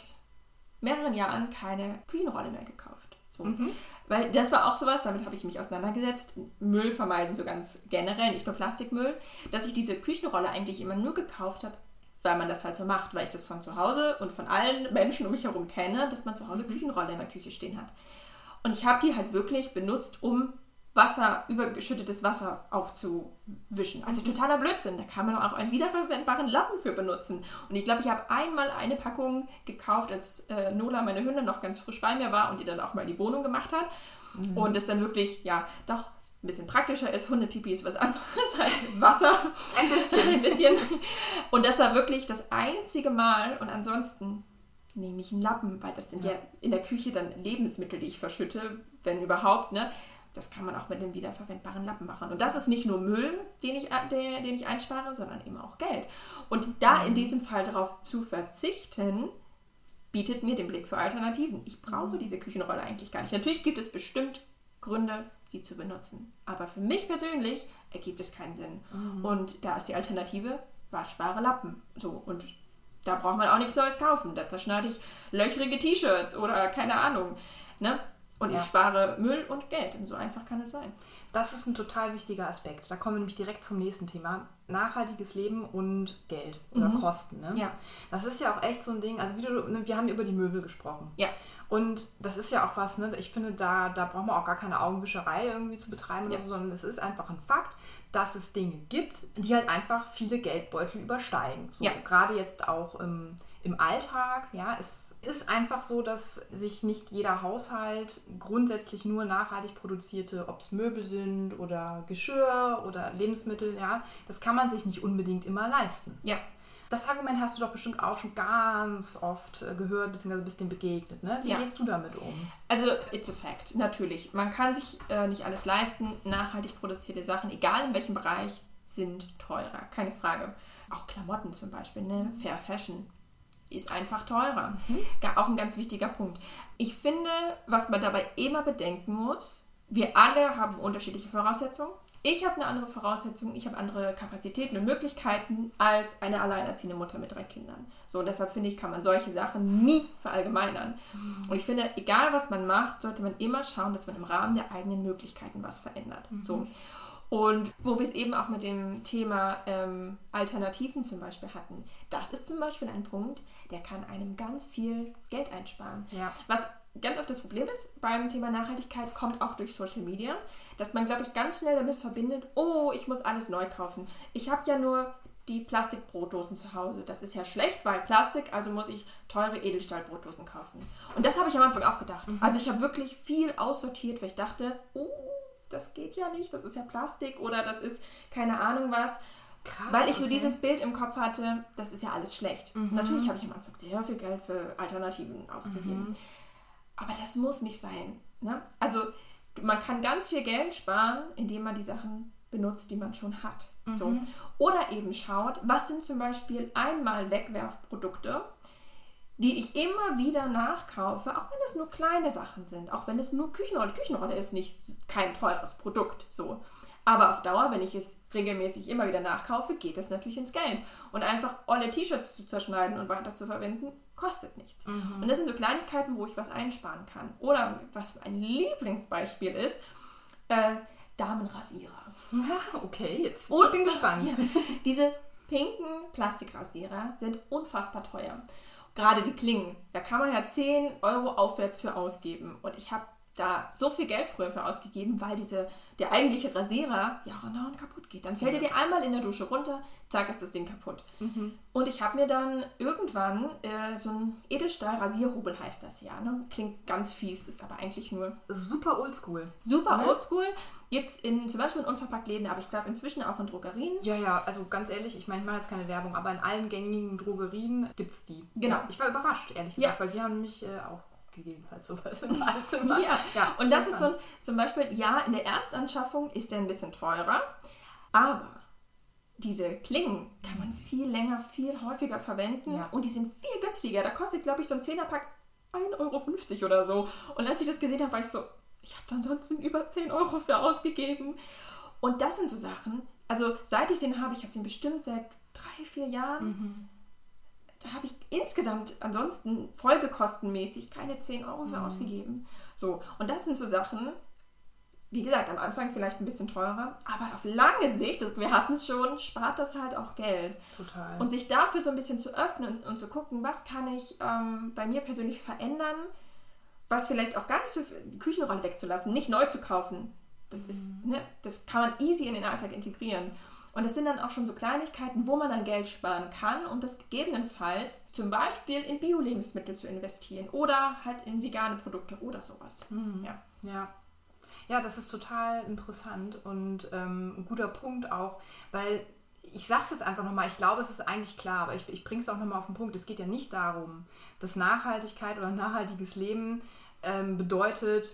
mehreren Jahren keine Küchenrolle mehr gekauft. So. Mhm. Weil das war auch sowas, damit habe ich mich auseinandergesetzt. Müll vermeiden, so ganz generell, nicht nur Plastikmüll. Dass ich diese Küchenrolle eigentlich immer nur gekauft habe, weil man das halt so macht, weil ich das von zu Hause und von allen Menschen um mich herum kenne, dass man zu Hause Küchenrolle in der Küche stehen hat. Und ich habe die halt wirklich benutzt, um Wasser, übergeschüttetes Wasser aufzuwischen. Also totaler Blödsinn. Da kann man auch einen wiederverwendbaren Lappen für benutzen. Und ich glaube, ich habe einmal eine Packung gekauft, als äh, Nola, meine Hündin, noch ganz frisch bei mir war und die dann auch mal in die Wohnung gemacht hat. Mhm. Und es dann wirklich, ja, doch ein bisschen praktischer ist. Hundepipi ist was anderes als Wasser. ein bisschen. ein bisschen. Und das war wirklich das einzige Mal. Und ansonsten nehme ich einen Lappen, weil das sind ja. ja in der Küche dann Lebensmittel, die ich verschütte, wenn überhaupt, ne? Das kann man auch mit einem wiederverwendbaren Lappen machen. Und das ist nicht nur Müll, den ich, den, den ich einspare, sondern eben auch Geld. Und da in diesem Fall darauf zu verzichten, bietet mir den Blick für Alternativen. Ich brauche diese Küchenrolle eigentlich gar nicht. Natürlich gibt es bestimmt Gründe, die zu benutzen. Aber für mich persönlich ergibt es keinen Sinn. Mhm. Und da ist die Alternative waschbare Lappen. So, und da braucht man auch nichts Neues kaufen. Da zerschneide ich löchrige T-Shirts oder keine Ahnung. Ne? Und ja. ich spare Müll und Geld. Und so einfach kann es sein. Das ist ein total wichtiger Aspekt. Da kommen wir nämlich direkt zum nächsten Thema. Nachhaltiges Leben und Geld oder mhm. Kosten. Ne? Ja. Das ist ja auch echt so ein Ding. Also wie du, ne, wir haben über die Möbel gesprochen. Ja. Und das ist ja auch was, ne? ich finde, da, da braucht man auch gar keine Augenwischerei irgendwie zu betreiben, ja. so, sondern es ist einfach ein Fakt, dass es Dinge gibt, die halt einfach viele Geldbeutel übersteigen. So, ja. Gerade jetzt auch im, im Alltag. Ja, es ist einfach so, dass sich nicht jeder Haushalt grundsätzlich nur nachhaltig produzierte, ob es Möbel sind oder Geschirr oder Lebensmittel, ja, das kann man sich nicht unbedingt immer leisten. Ja. Das Argument hast du doch bestimmt auch schon ganz oft äh, gehört, bzw. bist dem begegnet. Ne? Wie ja. gehst du damit um? Also, it's a fact, natürlich. Man kann sich äh, nicht alles leisten. Nachhaltig produzierte Sachen, egal in welchem Bereich, sind teurer. Keine Frage. Auch Klamotten zum Beispiel, ne? Fair Fashion ist einfach teurer. Mhm. Auch ein ganz wichtiger Punkt. Ich finde, was man dabei immer bedenken muss, wir alle haben unterschiedliche Voraussetzungen. Ich habe eine andere Voraussetzung, ich habe andere Kapazitäten und Möglichkeiten als eine alleinerziehende Mutter mit drei Kindern. So, und deshalb finde ich, kann man solche Sachen nie verallgemeinern. Mhm. Und ich finde, egal was man macht, sollte man immer schauen, dass man im Rahmen der eigenen Möglichkeiten was verändert. Mhm. So. Und wo wir es eben auch mit dem Thema ähm, Alternativen zum Beispiel hatten, das ist zum Beispiel ein Punkt, der kann einem ganz viel Geld einsparen. Ja. Was ganz oft das Problem ist beim Thema Nachhaltigkeit, kommt auch durch Social Media, dass man, glaube ich, ganz schnell damit verbindet, oh, ich muss alles neu kaufen. Ich habe ja nur die Plastikbrotdosen zu Hause. Das ist ja schlecht, weil Plastik, also muss ich teure Edelstahlbrotdosen kaufen. Und das habe ich am Anfang auch gedacht. Mhm. Also ich habe wirklich viel aussortiert, weil ich dachte, oh, das geht ja nicht, das ist ja Plastik oder das ist keine Ahnung was. Krass, Weil ich so okay. dieses Bild im Kopf hatte, das ist ja alles schlecht. Mhm. Natürlich habe ich am Anfang sehr viel Geld für Alternativen ausgegeben. Mhm. Aber das muss nicht sein. Ne? Also man kann ganz viel Geld sparen, indem man die Sachen benutzt, die man schon hat. Mhm. So. Oder eben schaut, was sind zum Beispiel einmal Wegwerfprodukte, die ich immer wieder nachkaufe, auch wenn es nur kleine Sachen sind, auch wenn es nur Küchenrolle. Küchenrolle ist nicht kein teures Produkt, so. Aber auf Dauer, wenn ich es regelmäßig immer wieder nachkaufe, geht das natürlich ins Geld. Und einfach alle T-Shirts zu zerschneiden und weiter zu verwenden, kostet nichts. Mhm. Und das sind so Kleinigkeiten, wo ich was einsparen kann. Oder was ein Lieblingsbeispiel ist, äh, Damenrasierer. Ah, okay, jetzt bin ich gespannt. Ja, diese pinken Plastikrasierer sind unfassbar teuer. Gerade die Klingen, da kann man ja 10 Euro aufwärts für ausgeben. Und ich habe da so viel Geld früher für ausgegeben, weil diese, der eigentliche Rasierer ja und kaputt geht. Dann fällt er dir einmal in der Dusche runter, zack, ist das Ding kaputt. Mhm. Und ich habe mir dann irgendwann äh, so ein Edelstahl-Rasierhobel heißt das ja. Ne? Klingt ganz fies, ist aber eigentlich nur. Super oldschool. Super mhm. oldschool. Gibt es in, zum Beispiel in Unverpacktläden, aber ich glaube inzwischen auch in Drogerien. Ja, ja, also ganz ehrlich, ich meine, ich mache jetzt keine Werbung, aber in allen gängigen Drogerien gibt es die. Genau. Ich war überrascht, ehrlich gesagt, ja. weil wir haben mich äh, auch gegebenenfalls sowas im Badezimmer. ja. ja, und das ist so ein, zum Beispiel, ja, in der Erstanschaffung ist der ein bisschen teurer, aber diese Klingen kann man viel länger, viel häufiger verwenden ja. und die sind viel günstiger. Da kostet, glaube ich, so ein Zehnerpack 1,50 Euro oder so. Und als ich das gesehen habe, war ich so, ich habe da ansonsten über 10 Euro für ausgegeben. Und das sind so Sachen, also seit ich den habe, ich habe den bestimmt seit drei, vier Jahren. Mhm da habe ich insgesamt ansonsten folgekostenmäßig keine 10 Euro für mhm. ausgegeben. So, und das sind so Sachen, wie gesagt, am Anfang vielleicht ein bisschen teurer, aber auf lange Sicht, wir hatten es schon, spart das halt auch Geld. Total. Und sich dafür so ein bisschen zu öffnen und, und zu gucken, was kann ich ähm, bei mir persönlich verändern, was vielleicht auch gar nicht so die Küchenrolle wegzulassen, nicht neu zu kaufen. Das mhm. ist, ne, das kann man easy in den Alltag integrieren. Und das sind dann auch schon so Kleinigkeiten, wo man dann Geld sparen kann, um das gegebenenfalls zum Beispiel in Bio-Lebensmittel zu investieren oder halt in vegane Produkte oder sowas. Mhm. Ja. ja. Ja, das ist total interessant und ähm, ein guter Punkt auch, weil ich sage es jetzt einfach nochmal, ich glaube, es ist eigentlich klar, aber ich, ich bringe es auch nochmal auf den Punkt. Es geht ja nicht darum, dass Nachhaltigkeit oder nachhaltiges Leben ähm, bedeutet,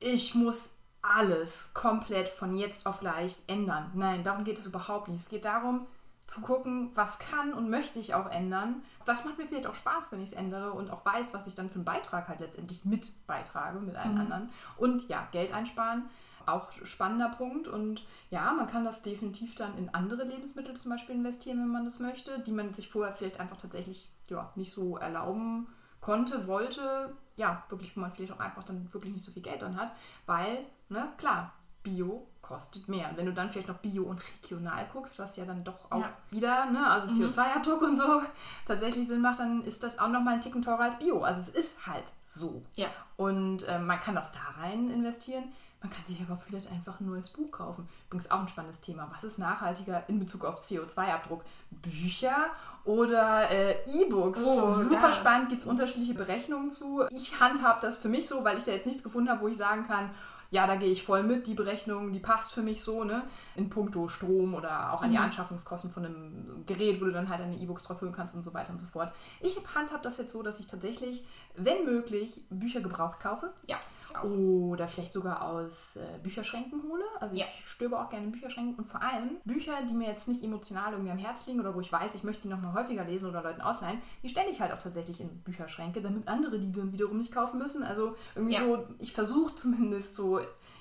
ich muss alles komplett von jetzt auf gleich ändern. Nein, darum geht es überhaupt nicht. Es geht darum, zu gucken, was kann und möchte ich auch ändern. Was macht mir vielleicht auch Spaß, wenn ich es ändere und auch weiß, was ich dann für einen Beitrag halt letztendlich mit beitrage mit allen mhm. anderen. Und ja, Geld einsparen, auch spannender Punkt. Und ja, man kann das definitiv dann in andere Lebensmittel zum Beispiel investieren, wenn man das möchte, die man sich vorher vielleicht einfach tatsächlich ja, nicht so erlauben konnte, wollte. Ja, wirklich, wo man vielleicht auch einfach dann wirklich nicht so viel Geld dann hat, weil, ne, klar, Bio kostet mehr. Und wenn du dann vielleicht noch Bio und regional guckst, was ja dann doch auch ja. wieder, ne, also mhm. CO2-Abdruck und so tatsächlich Sinn macht, dann ist das auch nochmal ein Ticken teurer als Bio. Also es ist halt so. Ja. Und äh, man kann das da rein investieren. Man kann sich aber vielleicht einfach ein neues Buch kaufen. Übrigens auch ein spannendes Thema. Was ist nachhaltiger in Bezug auf CO2-Abdruck? Bücher oder äh, E-Books? Oh, Super ja. spannend, gibt es unterschiedliche Berechnungen zu. Ich handhab das für mich so, weil ich da jetzt nichts gefunden habe, wo ich sagen kann, ja, da gehe ich voll mit, die Berechnung, die passt für mich so, ne? In puncto Strom oder auch an die mhm. Anschaffungskosten von einem Gerät, wo du dann halt deine E-Books drauf füllen kannst und so weiter und so fort. Ich handhab das jetzt so, dass ich tatsächlich, wenn möglich, Bücher gebraucht kaufe. Ja. Oder vielleicht sogar aus äh, Bücherschränken hole. Also ja. ich stöbe auch gerne in Bücherschränken und vor allem Bücher, die mir jetzt nicht emotional irgendwie am Herz liegen oder wo ich weiß, ich möchte die nochmal häufiger lesen oder Leuten ausleihen, die stelle ich halt auch tatsächlich in Bücherschränke, damit andere die dann wiederum nicht kaufen müssen. Also irgendwie ja. so, ich versuche zumindest so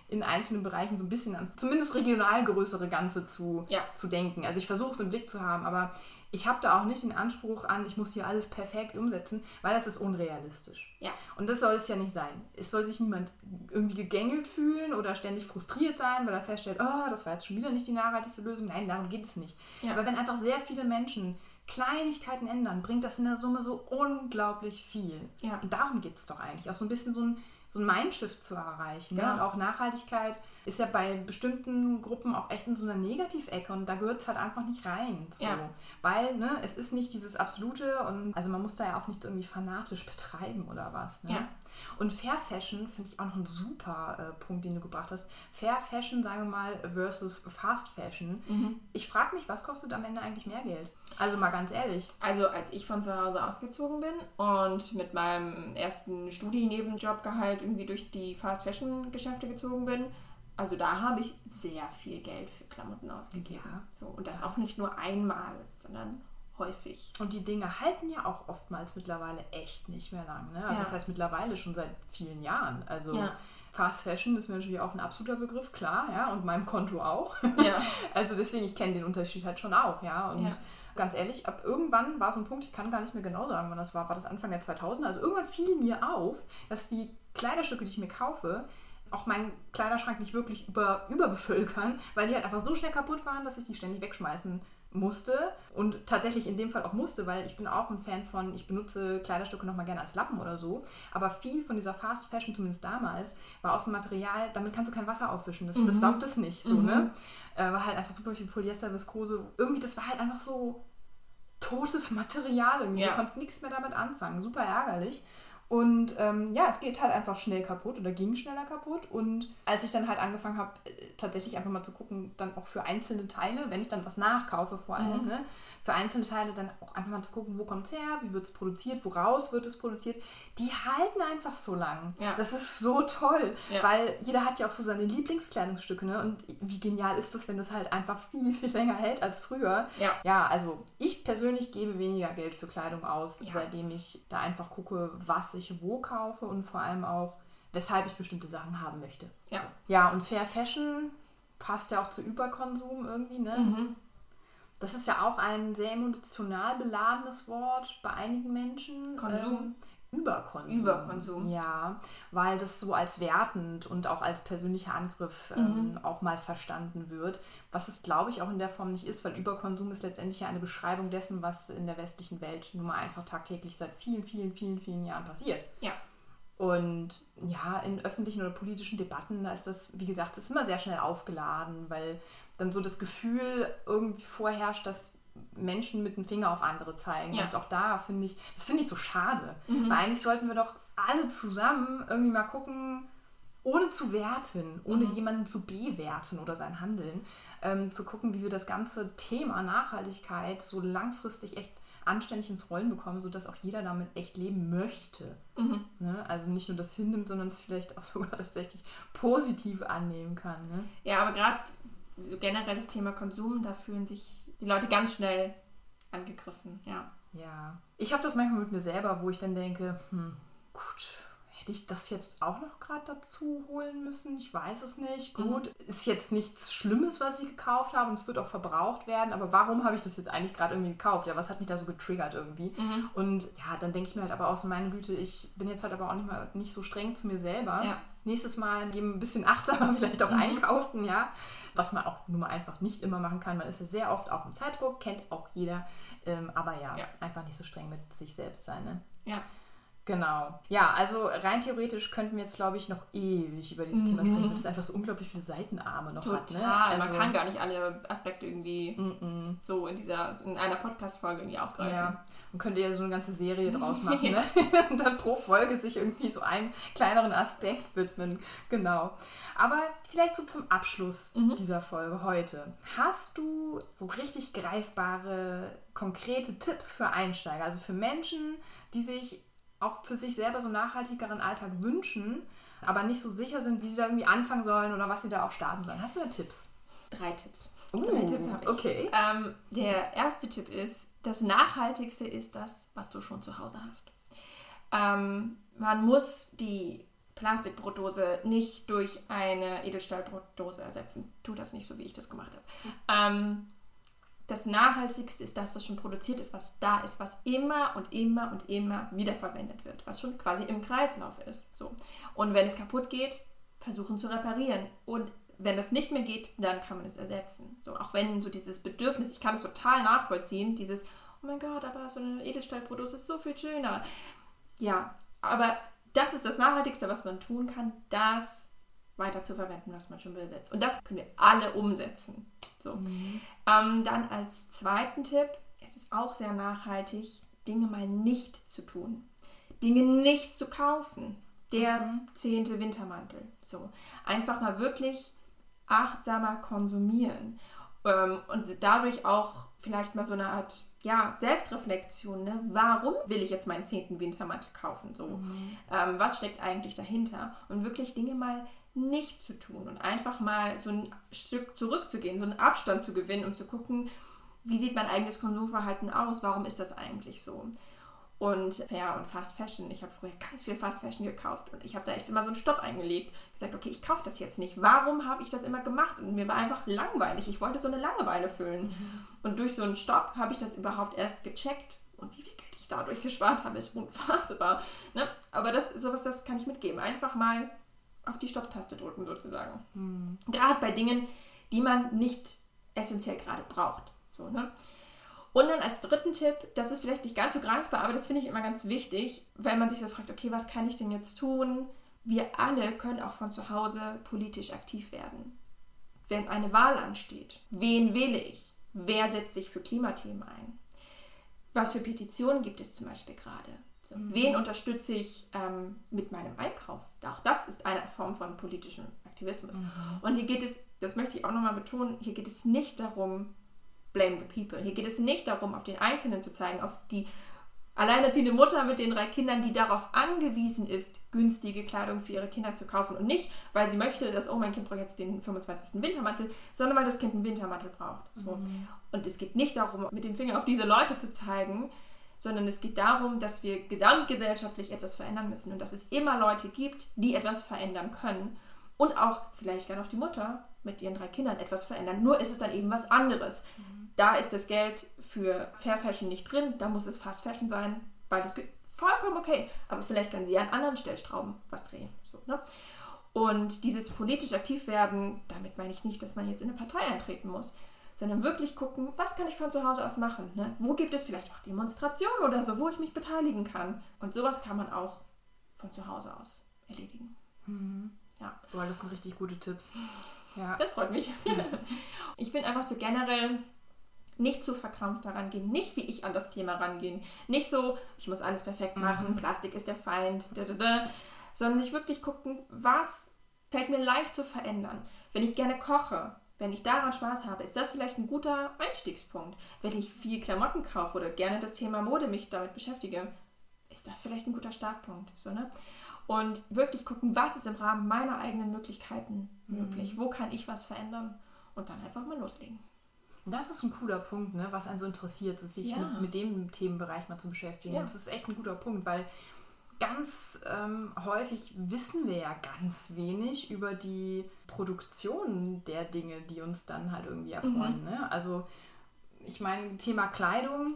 in einzelnen Bereichen so ein bisschen ans zumindest regional größere Ganze zu, ja. zu denken. Also ich versuche es im Blick zu haben, aber ich habe da auch nicht den Anspruch an, ich muss hier alles perfekt umsetzen, weil das ist unrealistisch. Ja. Und das soll es ja nicht sein. Es soll sich niemand irgendwie gegängelt fühlen oder ständig frustriert sein, weil er feststellt, oh, das war jetzt schon wieder nicht die nachhaltigste Lösung. Nein, darum geht es nicht. Ja. Aber wenn einfach sehr viele Menschen Kleinigkeiten ändern, bringt das in der Summe so unglaublich viel. Ja. Und darum geht es doch eigentlich. Auch so ein bisschen so ein so ein Mindshift zu erreichen. Ne? Ja. Und auch Nachhaltigkeit ist ja bei bestimmten Gruppen auch echt in so einer Negativecke und da gehört es halt einfach nicht rein. So. Ja. Weil ne, es ist nicht dieses Absolute und also man muss da ja auch nicht irgendwie fanatisch betreiben oder was. Ne? Ja. Und Fair Fashion finde ich auch noch ein super äh, Punkt, den du gebracht hast. Fair Fashion, sagen wir mal, versus Fast Fashion. Mhm. Ich frage mich, was kostet am Ende eigentlich mehr Geld? Also mal ganz ehrlich. Also als ich von zu Hause ausgezogen bin und mit meinem ersten Studienebenjobgehalt irgendwie durch die Fast Fashion Geschäfte gezogen bin, also da habe ich sehr viel Geld für Klamotten ausgegeben. Ja. So, und das auch nicht nur einmal, sondern häufig. Und die Dinge halten ja auch oftmals mittlerweile echt nicht mehr lang. Ne? Also ja. das heißt mittlerweile schon seit vielen Jahren. Also. Fast Fashion ist mir natürlich auch ein absoluter Begriff, klar, ja, und meinem Konto auch. Also deswegen, ich kenne den Unterschied halt schon auch, ja. Und ganz ehrlich, ab irgendwann war so ein Punkt, ich kann gar nicht mehr genau sagen, wann das war, war das Anfang der 2000er. Also irgendwann fiel mir auf, dass die Kleiderstücke, die ich mir kaufe, auch meinen Kleiderschrank nicht wirklich über, überbevölkern, weil die halt einfach so schnell kaputt waren, dass ich die ständig wegschmeißen musste und tatsächlich in dem Fall auch musste, weil ich bin auch ein Fan von, ich benutze Kleiderstücke nochmal gerne als Lappen oder so, aber viel von dieser Fast Fashion, zumindest damals, war aus dem Material, damit kannst du kein Wasser aufwischen, das, mhm. das saugt es nicht, so, mhm. ne? Äh, war halt einfach super viel Polyester, Viskose, irgendwie, das war halt einfach so totes Material irgendwie, ja. du konntest nichts mehr damit anfangen, super ärgerlich. Und ähm, ja, es geht halt einfach schnell kaputt oder ging schneller kaputt. Und als ich dann halt angefangen habe, äh, tatsächlich einfach mal zu gucken, dann auch für einzelne Teile, wenn ich dann was nachkaufe vor allem, mhm. ne, für einzelne Teile dann auch einfach mal zu gucken, wo kommt es her, wie wird es produziert, woraus wird es produziert, die halten einfach so lang. Ja. Das ist so toll, ja. weil jeder hat ja auch so seine Lieblingskleidungsstücke. Ne? Und wie genial ist das, wenn das halt einfach viel, viel länger hält als früher. Ja, ja also ich persönlich gebe weniger Geld für Kleidung aus, seitdem ich da einfach gucke, was ich ich wo kaufe und vor allem auch, weshalb ich bestimmte Sachen haben möchte. Ja. Ja, und Fair Fashion passt ja auch zu Überkonsum irgendwie, ne? Mhm. Das ist ja auch ein sehr emotional beladenes Wort bei einigen Menschen. Konsum. Ähm, Überkonsum. Überkonsum. Ja, weil das so als wertend und auch als persönlicher Angriff ähm, Mhm. auch mal verstanden wird. Was es, glaube ich, auch in der Form nicht ist, weil Überkonsum ist letztendlich ja eine Beschreibung dessen, was in der westlichen Welt nun mal einfach tagtäglich seit vielen, vielen, vielen, vielen Jahren passiert. Ja. Und ja, in öffentlichen oder politischen Debatten, da ist das, wie gesagt, ist immer sehr schnell aufgeladen, weil dann so das Gefühl irgendwie vorherrscht, dass Menschen mit dem Finger auf andere zeigen. Ja. Und auch da finde ich, das finde ich so schade. Weil eigentlich sollten wir doch alle zusammen irgendwie mal gucken, ohne zu werten, ohne jemanden zu bewerten oder sein Handeln, ähm, zu gucken, wie wir das ganze Thema Nachhaltigkeit so langfristig echt anständig ins Rollen bekommen, sodass auch jeder damit echt leben möchte. Ne? Also nicht nur das hinnimmt, sondern es vielleicht auch sogar tatsächlich positiv annehmen kann. Ne? Ja, aber gerade so generell das Thema Konsum, da fühlen sich die Leute ganz schnell angegriffen. Ja. Ja. Ich habe das manchmal mit mir selber, wo ich dann denke, hm, gut, hätte ich das jetzt auch noch gerade dazu holen müssen? Ich weiß es nicht. Gut, ist jetzt nichts Schlimmes, was ich gekauft habe und es wird auch verbraucht werden, aber warum habe ich das jetzt eigentlich gerade irgendwie gekauft? Ja, was hat mich da so getriggert irgendwie? Und ja, dann denke ich mir halt aber auch so, meine Güte, ich bin jetzt halt aber auch nicht mal nicht so streng zu mir selber. Ja. Nächstes Mal eben ein bisschen achtsamer vielleicht auch einkaufen, ja. Was man auch nun mal einfach nicht immer machen kann. Man ist ja sehr oft auch im Zeitdruck, kennt auch jeder. Ähm, aber ja, Ja. einfach nicht so streng mit sich selbst sein. Ne? Ja. Genau. Ja, also rein theoretisch könnten wir jetzt, glaube ich, noch ewig über dieses Thema sprechen, weil es einfach so unglaublich viele Seitenarme noch Total. hat. Ne? Man Also- kann gar nicht alle Aspekte irgendwie so in dieser in einer Podcast-Folge irgendwie aufgreifen. Ja, man könnte ja so eine ganze Serie draus machen, ne? Und dann pro Folge sich irgendwie so einen kleineren Aspekt widmen. Genau. Aber vielleicht so zum Abschluss dieser Folge heute. Hast du so richtig greifbare, konkrete Tipps für Einsteiger? Also für Menschen, die sich auch für sich selber so einen nachhaltigeren Alltag wünschen, aber nicht so sicher sind, wie sie da irgendwie anfangen sollen oder was sie da auch starten sollen. Hast du da Tipps? Drei Tipps. Uh, Drei Tipps habe ich. okay. Ähm, der erste Tipp ist, das Nachhaltigste ist das, was du schon zu Hause hast. Ähm, man muss die Plastikbrotdose nicht durch eine Edelstahlbrotdose ersetzen. Tu das nicht so, wie ich das gemacht habe. Ähm, das Nachhaltigste ist das, was schon produziert ist, was da ist, was immer und immer und immer wiederverwendet wird, was schon quasi im Kreislauf ist. So. Und wenn es kaputt geht, versuchen zu reparieren. Und wenn das nicht mehr geht, dann kann man es ersetzen. So, auch wenn so dieses Bedürfnis, ich kann es total nachvollziehen, dieses, oh mein Gott, aber so eine Edelstahlprodukt ist so viel schöner. Ja, aber das ist das Nachhaltigste, was man tun kann, das weiter zu verwenden, was man schon besitzt. Und das können wir alle umsetzen. So. Ähm, dann als zweiten Tipp, es ist auch sehr nachhaltig, Dinge mal nicht zu tun. Dinge nicht zu kaufen. Der zehnte Wintermantel. So. Einfach mal wirklich achtsamer konsumieren. Ähm, und dadurch auch vielleicht mal so eine Art ja, Selbstreflexion. Ne? Warum will ich jetzt meinen zehnten Wintermantel kaufen? So. Ähm, was steckt eigentlich dahinter? Und wirklich Dinge mal nicht zu tun und einfach mal so ein Stück zurückzugehen, so einen Abstand zu gewinnen und zu gucken, wie sieht mein eigenes Konsumverhalten aus? Warum ist das eigentlich so? Und Fair und Fast Fashion. Ich habe früher ganz viel Fast Fashion gekauft und ich habe da echt immer so einen Stopp eingelegt. Gesagt, okay, ich kaufe das jetzt nicht. Warum habe ich das immer gemacht? Und mir war einfach langweilig. Ich wollte so eine Langeweile füllen. Und durch so einen Stopp habe ich das überhaupt erst gecheckt. Und wie viel Geld ich dadurch gespart habe, ist unfassbar. Ne? Aber das sowas, das kann ich mitgeben. Einfach mal auf die Stopptaste drücken sozusagen. Gerade bei Dingen, die man nicht essentiell gerade braucht. So, ne? Und dann als dritten Tipp, das ist vielleicht nicht ganz so greifbar, aber das finde ich immer ganz wichtig, weil man sich so fragt, okay, was kann ich denn jetzt tun? Wir alle können auch von zu Hause politisch aktiv werden. Wenn eine Wahl ansteht, wen wähle ich? Wer setzt sich für Klimathemen ein? Was für Petitionen gibt es zum Beispiel gerade? So, Wen unterstütze ich ähm, mit meinem Einkauf? Auch das ist eine Form von politischem Aktivismus. Und hier geht es, das möchte ich auch nochmal betonen, hier geht es nicht darum, blame the people. Hier geht es nicht darum, auf den Einzelnen zu zeigen, auf die alleinerziehende Mutter mit den drei Kindern, die darauf angewiesen ist, günstige Kleidung für ihre Kinder zu kaufen. Und nicht, weil sie möchte, dass, oh, mein Kind braucht jetzt den 25. Wintermantel, sondern weil das Kind einen Wintermantel braucht. So. Und es geht nicht darum, mit dem Finger auf diese Leute zu zeigen, sondern es geht darum, dass wir gesamtgesellschaftlich etwas verändern müssen und dass es immer Leute gibt, die etwas verändern können und auch vielleicht gar noch die Mutter mit ihren drei Kindern etwas verändern. Nur ist es dann eben was anderes. Da ist das Geld für Fair Fashion nicht drin, da muss es Fast Fashion sein, beides vollkommen okay. Aber vielleicht können sie an anderen Stellstrauben was drehen. So, ne? Und dieses politisch aktiv werden, damit meine ich nicht, dass man jetzt in eine Partei eintreten muss, sondern wirklich gucken, was kann ich von zu Hause aus machen? Ne? Wo gibt es vielleicht auch Demonstrationen oder so, wo ich mich beteiligen kann? Und sowas kann man auch von zu Hause aus erledigen. Mhm. Ja. Boah, das sind richtig gute Tipps. Ja. Das freut mich. ich finde einfach so generell nicht zu verkrampft daran gehen, nicht wie ich an das Thema rangehen, nicht so, ich muss alles perfekt mhm. machen, mhm. Plastik ist der Feind, da, da, da, sondern sich wirklich gucken, was fällt mir leicht zu verändern. Wenn ich gerne koche, wenn ich daran Spaß habe, ist das vielleicht ein guter Einstiegspunkt. Wenn ich viel Klamotten kaufe oder gerne das Thema Mode mich damit beschäftige, ist das vielleicht ein guter Startpunkt. So, ne? Und wirklich gucken, was ist im Rahmen meiner eigenen Möglichkeiten möglich? Mhm. Wo kann ich was verändern? Und dann einfach mal loslegen. Das ist ein cooler Punkt, ne? was einen so interessiert, sich ja. mit, mit, dem Themenbereich mal zu beschäftigen. Ja. Das ist echt ein guter Punkt, weil ganz ähm, häufig wissen wir ja ganz wenig über die Produktion der Dinge, die uns dann halt irgendwie erfreuen. Mhm. Ne? Also ich meine, Thema Kleidung,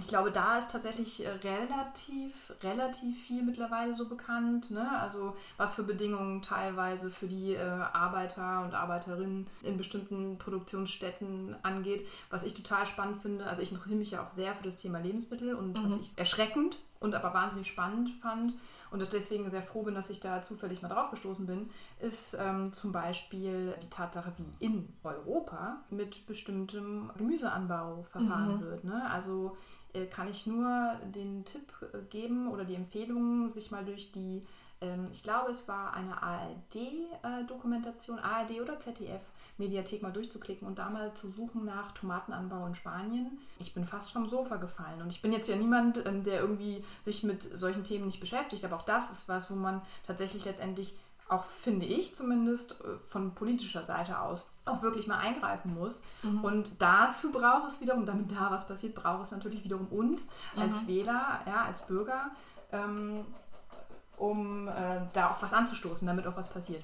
ich glaube, da ist tatsächlich äh, relativ, relativ viel mittlerweile so bekannt. Ne? Also was für Bedingungen teilweise für die äh, Arbeiter und Arbeiterinnen in bestimmten Produktionsstätten angeht. Was ich total spannend finde, also ich interessiere mich ja auch sehr für das Thema Lebensmittel und mhm. was ich erschreckend und aber wahnsinnig spannend fand und deswegen sehr froh bin, dass ich da zufällig mal drauf gestoßen bin, ist ähm, zum Beispiel die Tatsache, wie in Europa mit bestimmtem Gemüseanbau verfahren mhm. wird. Ne? Also kann ich nur den Tipp äh, geben oder die Empfehlung, sich mal durch die, ähm, ich glaube, es war eine ARD-Dokumentation, äh, ARD oder ZDF-Mediathek mal durchzuklicken und da mal zu suchen nach Tomatenanbau in Spanien. Ich bin fast vom Sofa gefallen und ich bin jetzt ja niemand, ähm, der irgendwie sich mit solchen Themen nicht beschäftigt, aber auch das ist was, wo man tatsächlich letztendlich auch finde ich zumindest äh, von politischer Seite aus auch wirklich mal eingreifen muss. Mhm. Und dazu braucht es wiederum, damit da was passiert, braucht es natürlich wiederum uns als mhm. Wähler, ja, als Bürger, ähm, um äh, da auch was anzustoßen, damit auch was passiert.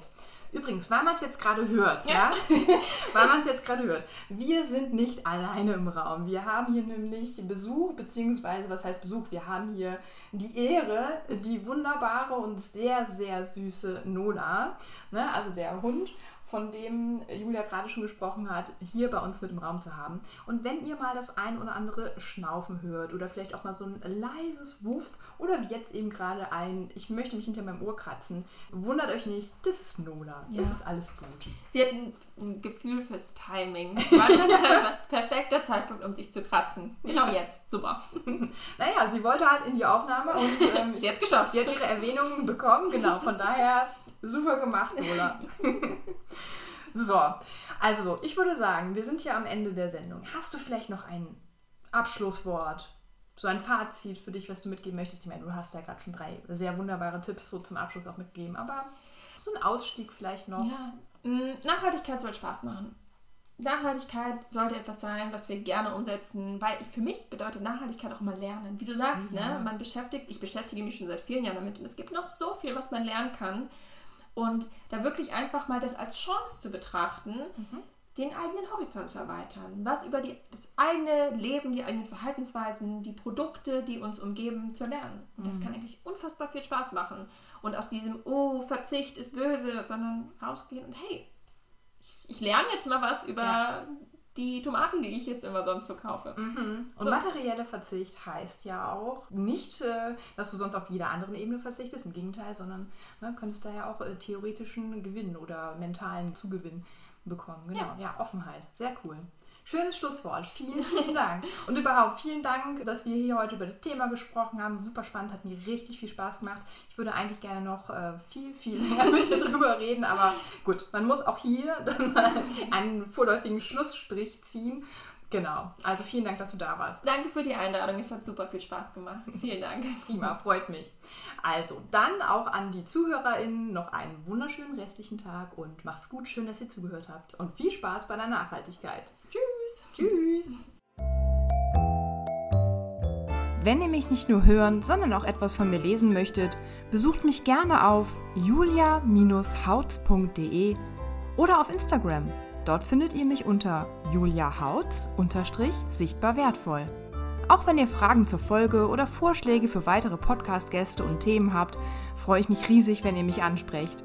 Übrigens, weil man es jetzt gerade hört, ja, ja? weil man es jetzt gerade hört, wir sind nicht alleine im Raum. Wir haben hier nämlich Besuch, beziehungsweise, was heißt Besuch? Wir haben hier die Ehre, die wunderbare und sehr, sehr süße Nola, ne? also der Hund von dem Julia gerade schon gesprochen hat, hier bei uns mit im Raum zu haben. Und wenn ihr mal das ein oder andere Schnaufen hört oder vielleicht auch mal so ein leises Wuff oder wie jetzt eben gerade ein, ich möchte mich hinter meinem Ohr kratzen, wundert euch nicht, das ist Nola. Ja. Das ist alles gut. Sie hat ein, ein Gefühl fürs Timing. Perfekter Zeitpunkt, um sich zu kratzen. Genau ja. jetzt. Super. naja, sie wollte halt in die Aufnahme und ähm, sie hat es geschafft. Sie hat ihre Erwähnungen bekommen, genau. Von daher Super gemacht, Lola. so, also ich würde sagen, wir sind hier am Ende der Sendung. Hast du vielleicht noch ein Abschlusswort? So ein Fazit für dich, was du mitgeben möchtest? Ich meine, du hast ja gerade schon drei sehr wunderbare Tipps so zum Abschluss auch mitgegeben, aber so ein Ausstieg vielleicht noch. Ja, mm, Nachhaltigkeit soll Spaß machen. Nachhaltigkeit sollte etwas sein, was wir gerne umsetzen, weil ich, für mich bedeutet Nachhaltigkeit auch mal lernen. Wie du sagst, ne? mhm. ne? man beschäftigt, ich beschäftige mich schon seit vielen Jahren damit und es gibt noch so viel, was man lernen kann. Und da wirklich einfach mal das als Chance zu betrachten, mhm. den eigenen Horizont zu erweitern. Was über die, das eigene Leben, die eigenen Verhaltensweisen, die Produkte, die uns umgeben, zu lernen. Und das mhm. kann eigentlich unfassbar viel Spaß machen. Und aus diesem, oh, Verzicht ist böse, sondern rausgehen und hey, ich, ich lerne jetzt mal was über ja die Tomaten, die ich jetzt immer sonst so kaufe. Mhm. Und so. materielle Verzicht heißt ja auch nicht, äh, dass du sonst auf jeder anderen Ebene verzichtest, im Gegenteil, sondern ne, könntest da ja auch äh, theoretischen Gewinn oder mentalen Zugewinn bekommen. Genau, ja, ja Offenheit. Sehr cool. Schönes Schlusswort. Vielen, vielen Dank. Und überhaupt vielen Dank, dass wir hier heute über das Thema gesprochen haben. Super spannend, hat mir richtig viel Spaß gemacht. Ich würde eigentlich gerne noch äh, viel, viel mehr mit dir drüber reden, aber gut, man muss auch hier dann mal einen vorläufigen Schlussstrich ziehen. Genau. Also vielen Dank, dass du da warst. Danke für die Einladung. Es hat super viel Spaß gemacht. Vielen Dank. Prima, freut mich. Also dann auch an die ZuhörerInnen noch einen wunderschönen restlichen Tag und mach's gut. Schön, dass ihr zugehört habt. Und viel Spaß bei der Nachhaltigkeit. Tschüss. Wenn ihr mich nicht nur hören, sondern auch etwas von mir lesen möchtet, besucht mich gerne auf julia-hautz.de oder auf Instagram Dort findet ihr mich unter Julia Hautz unterstrich sichtbar wertvoll. Auch wenn ihr Fragen zur Folge oder Vorschläge für weitere Podcast-Gäste und Themen habt, freue ich mich riesig, wenn ihr mich ansprecht.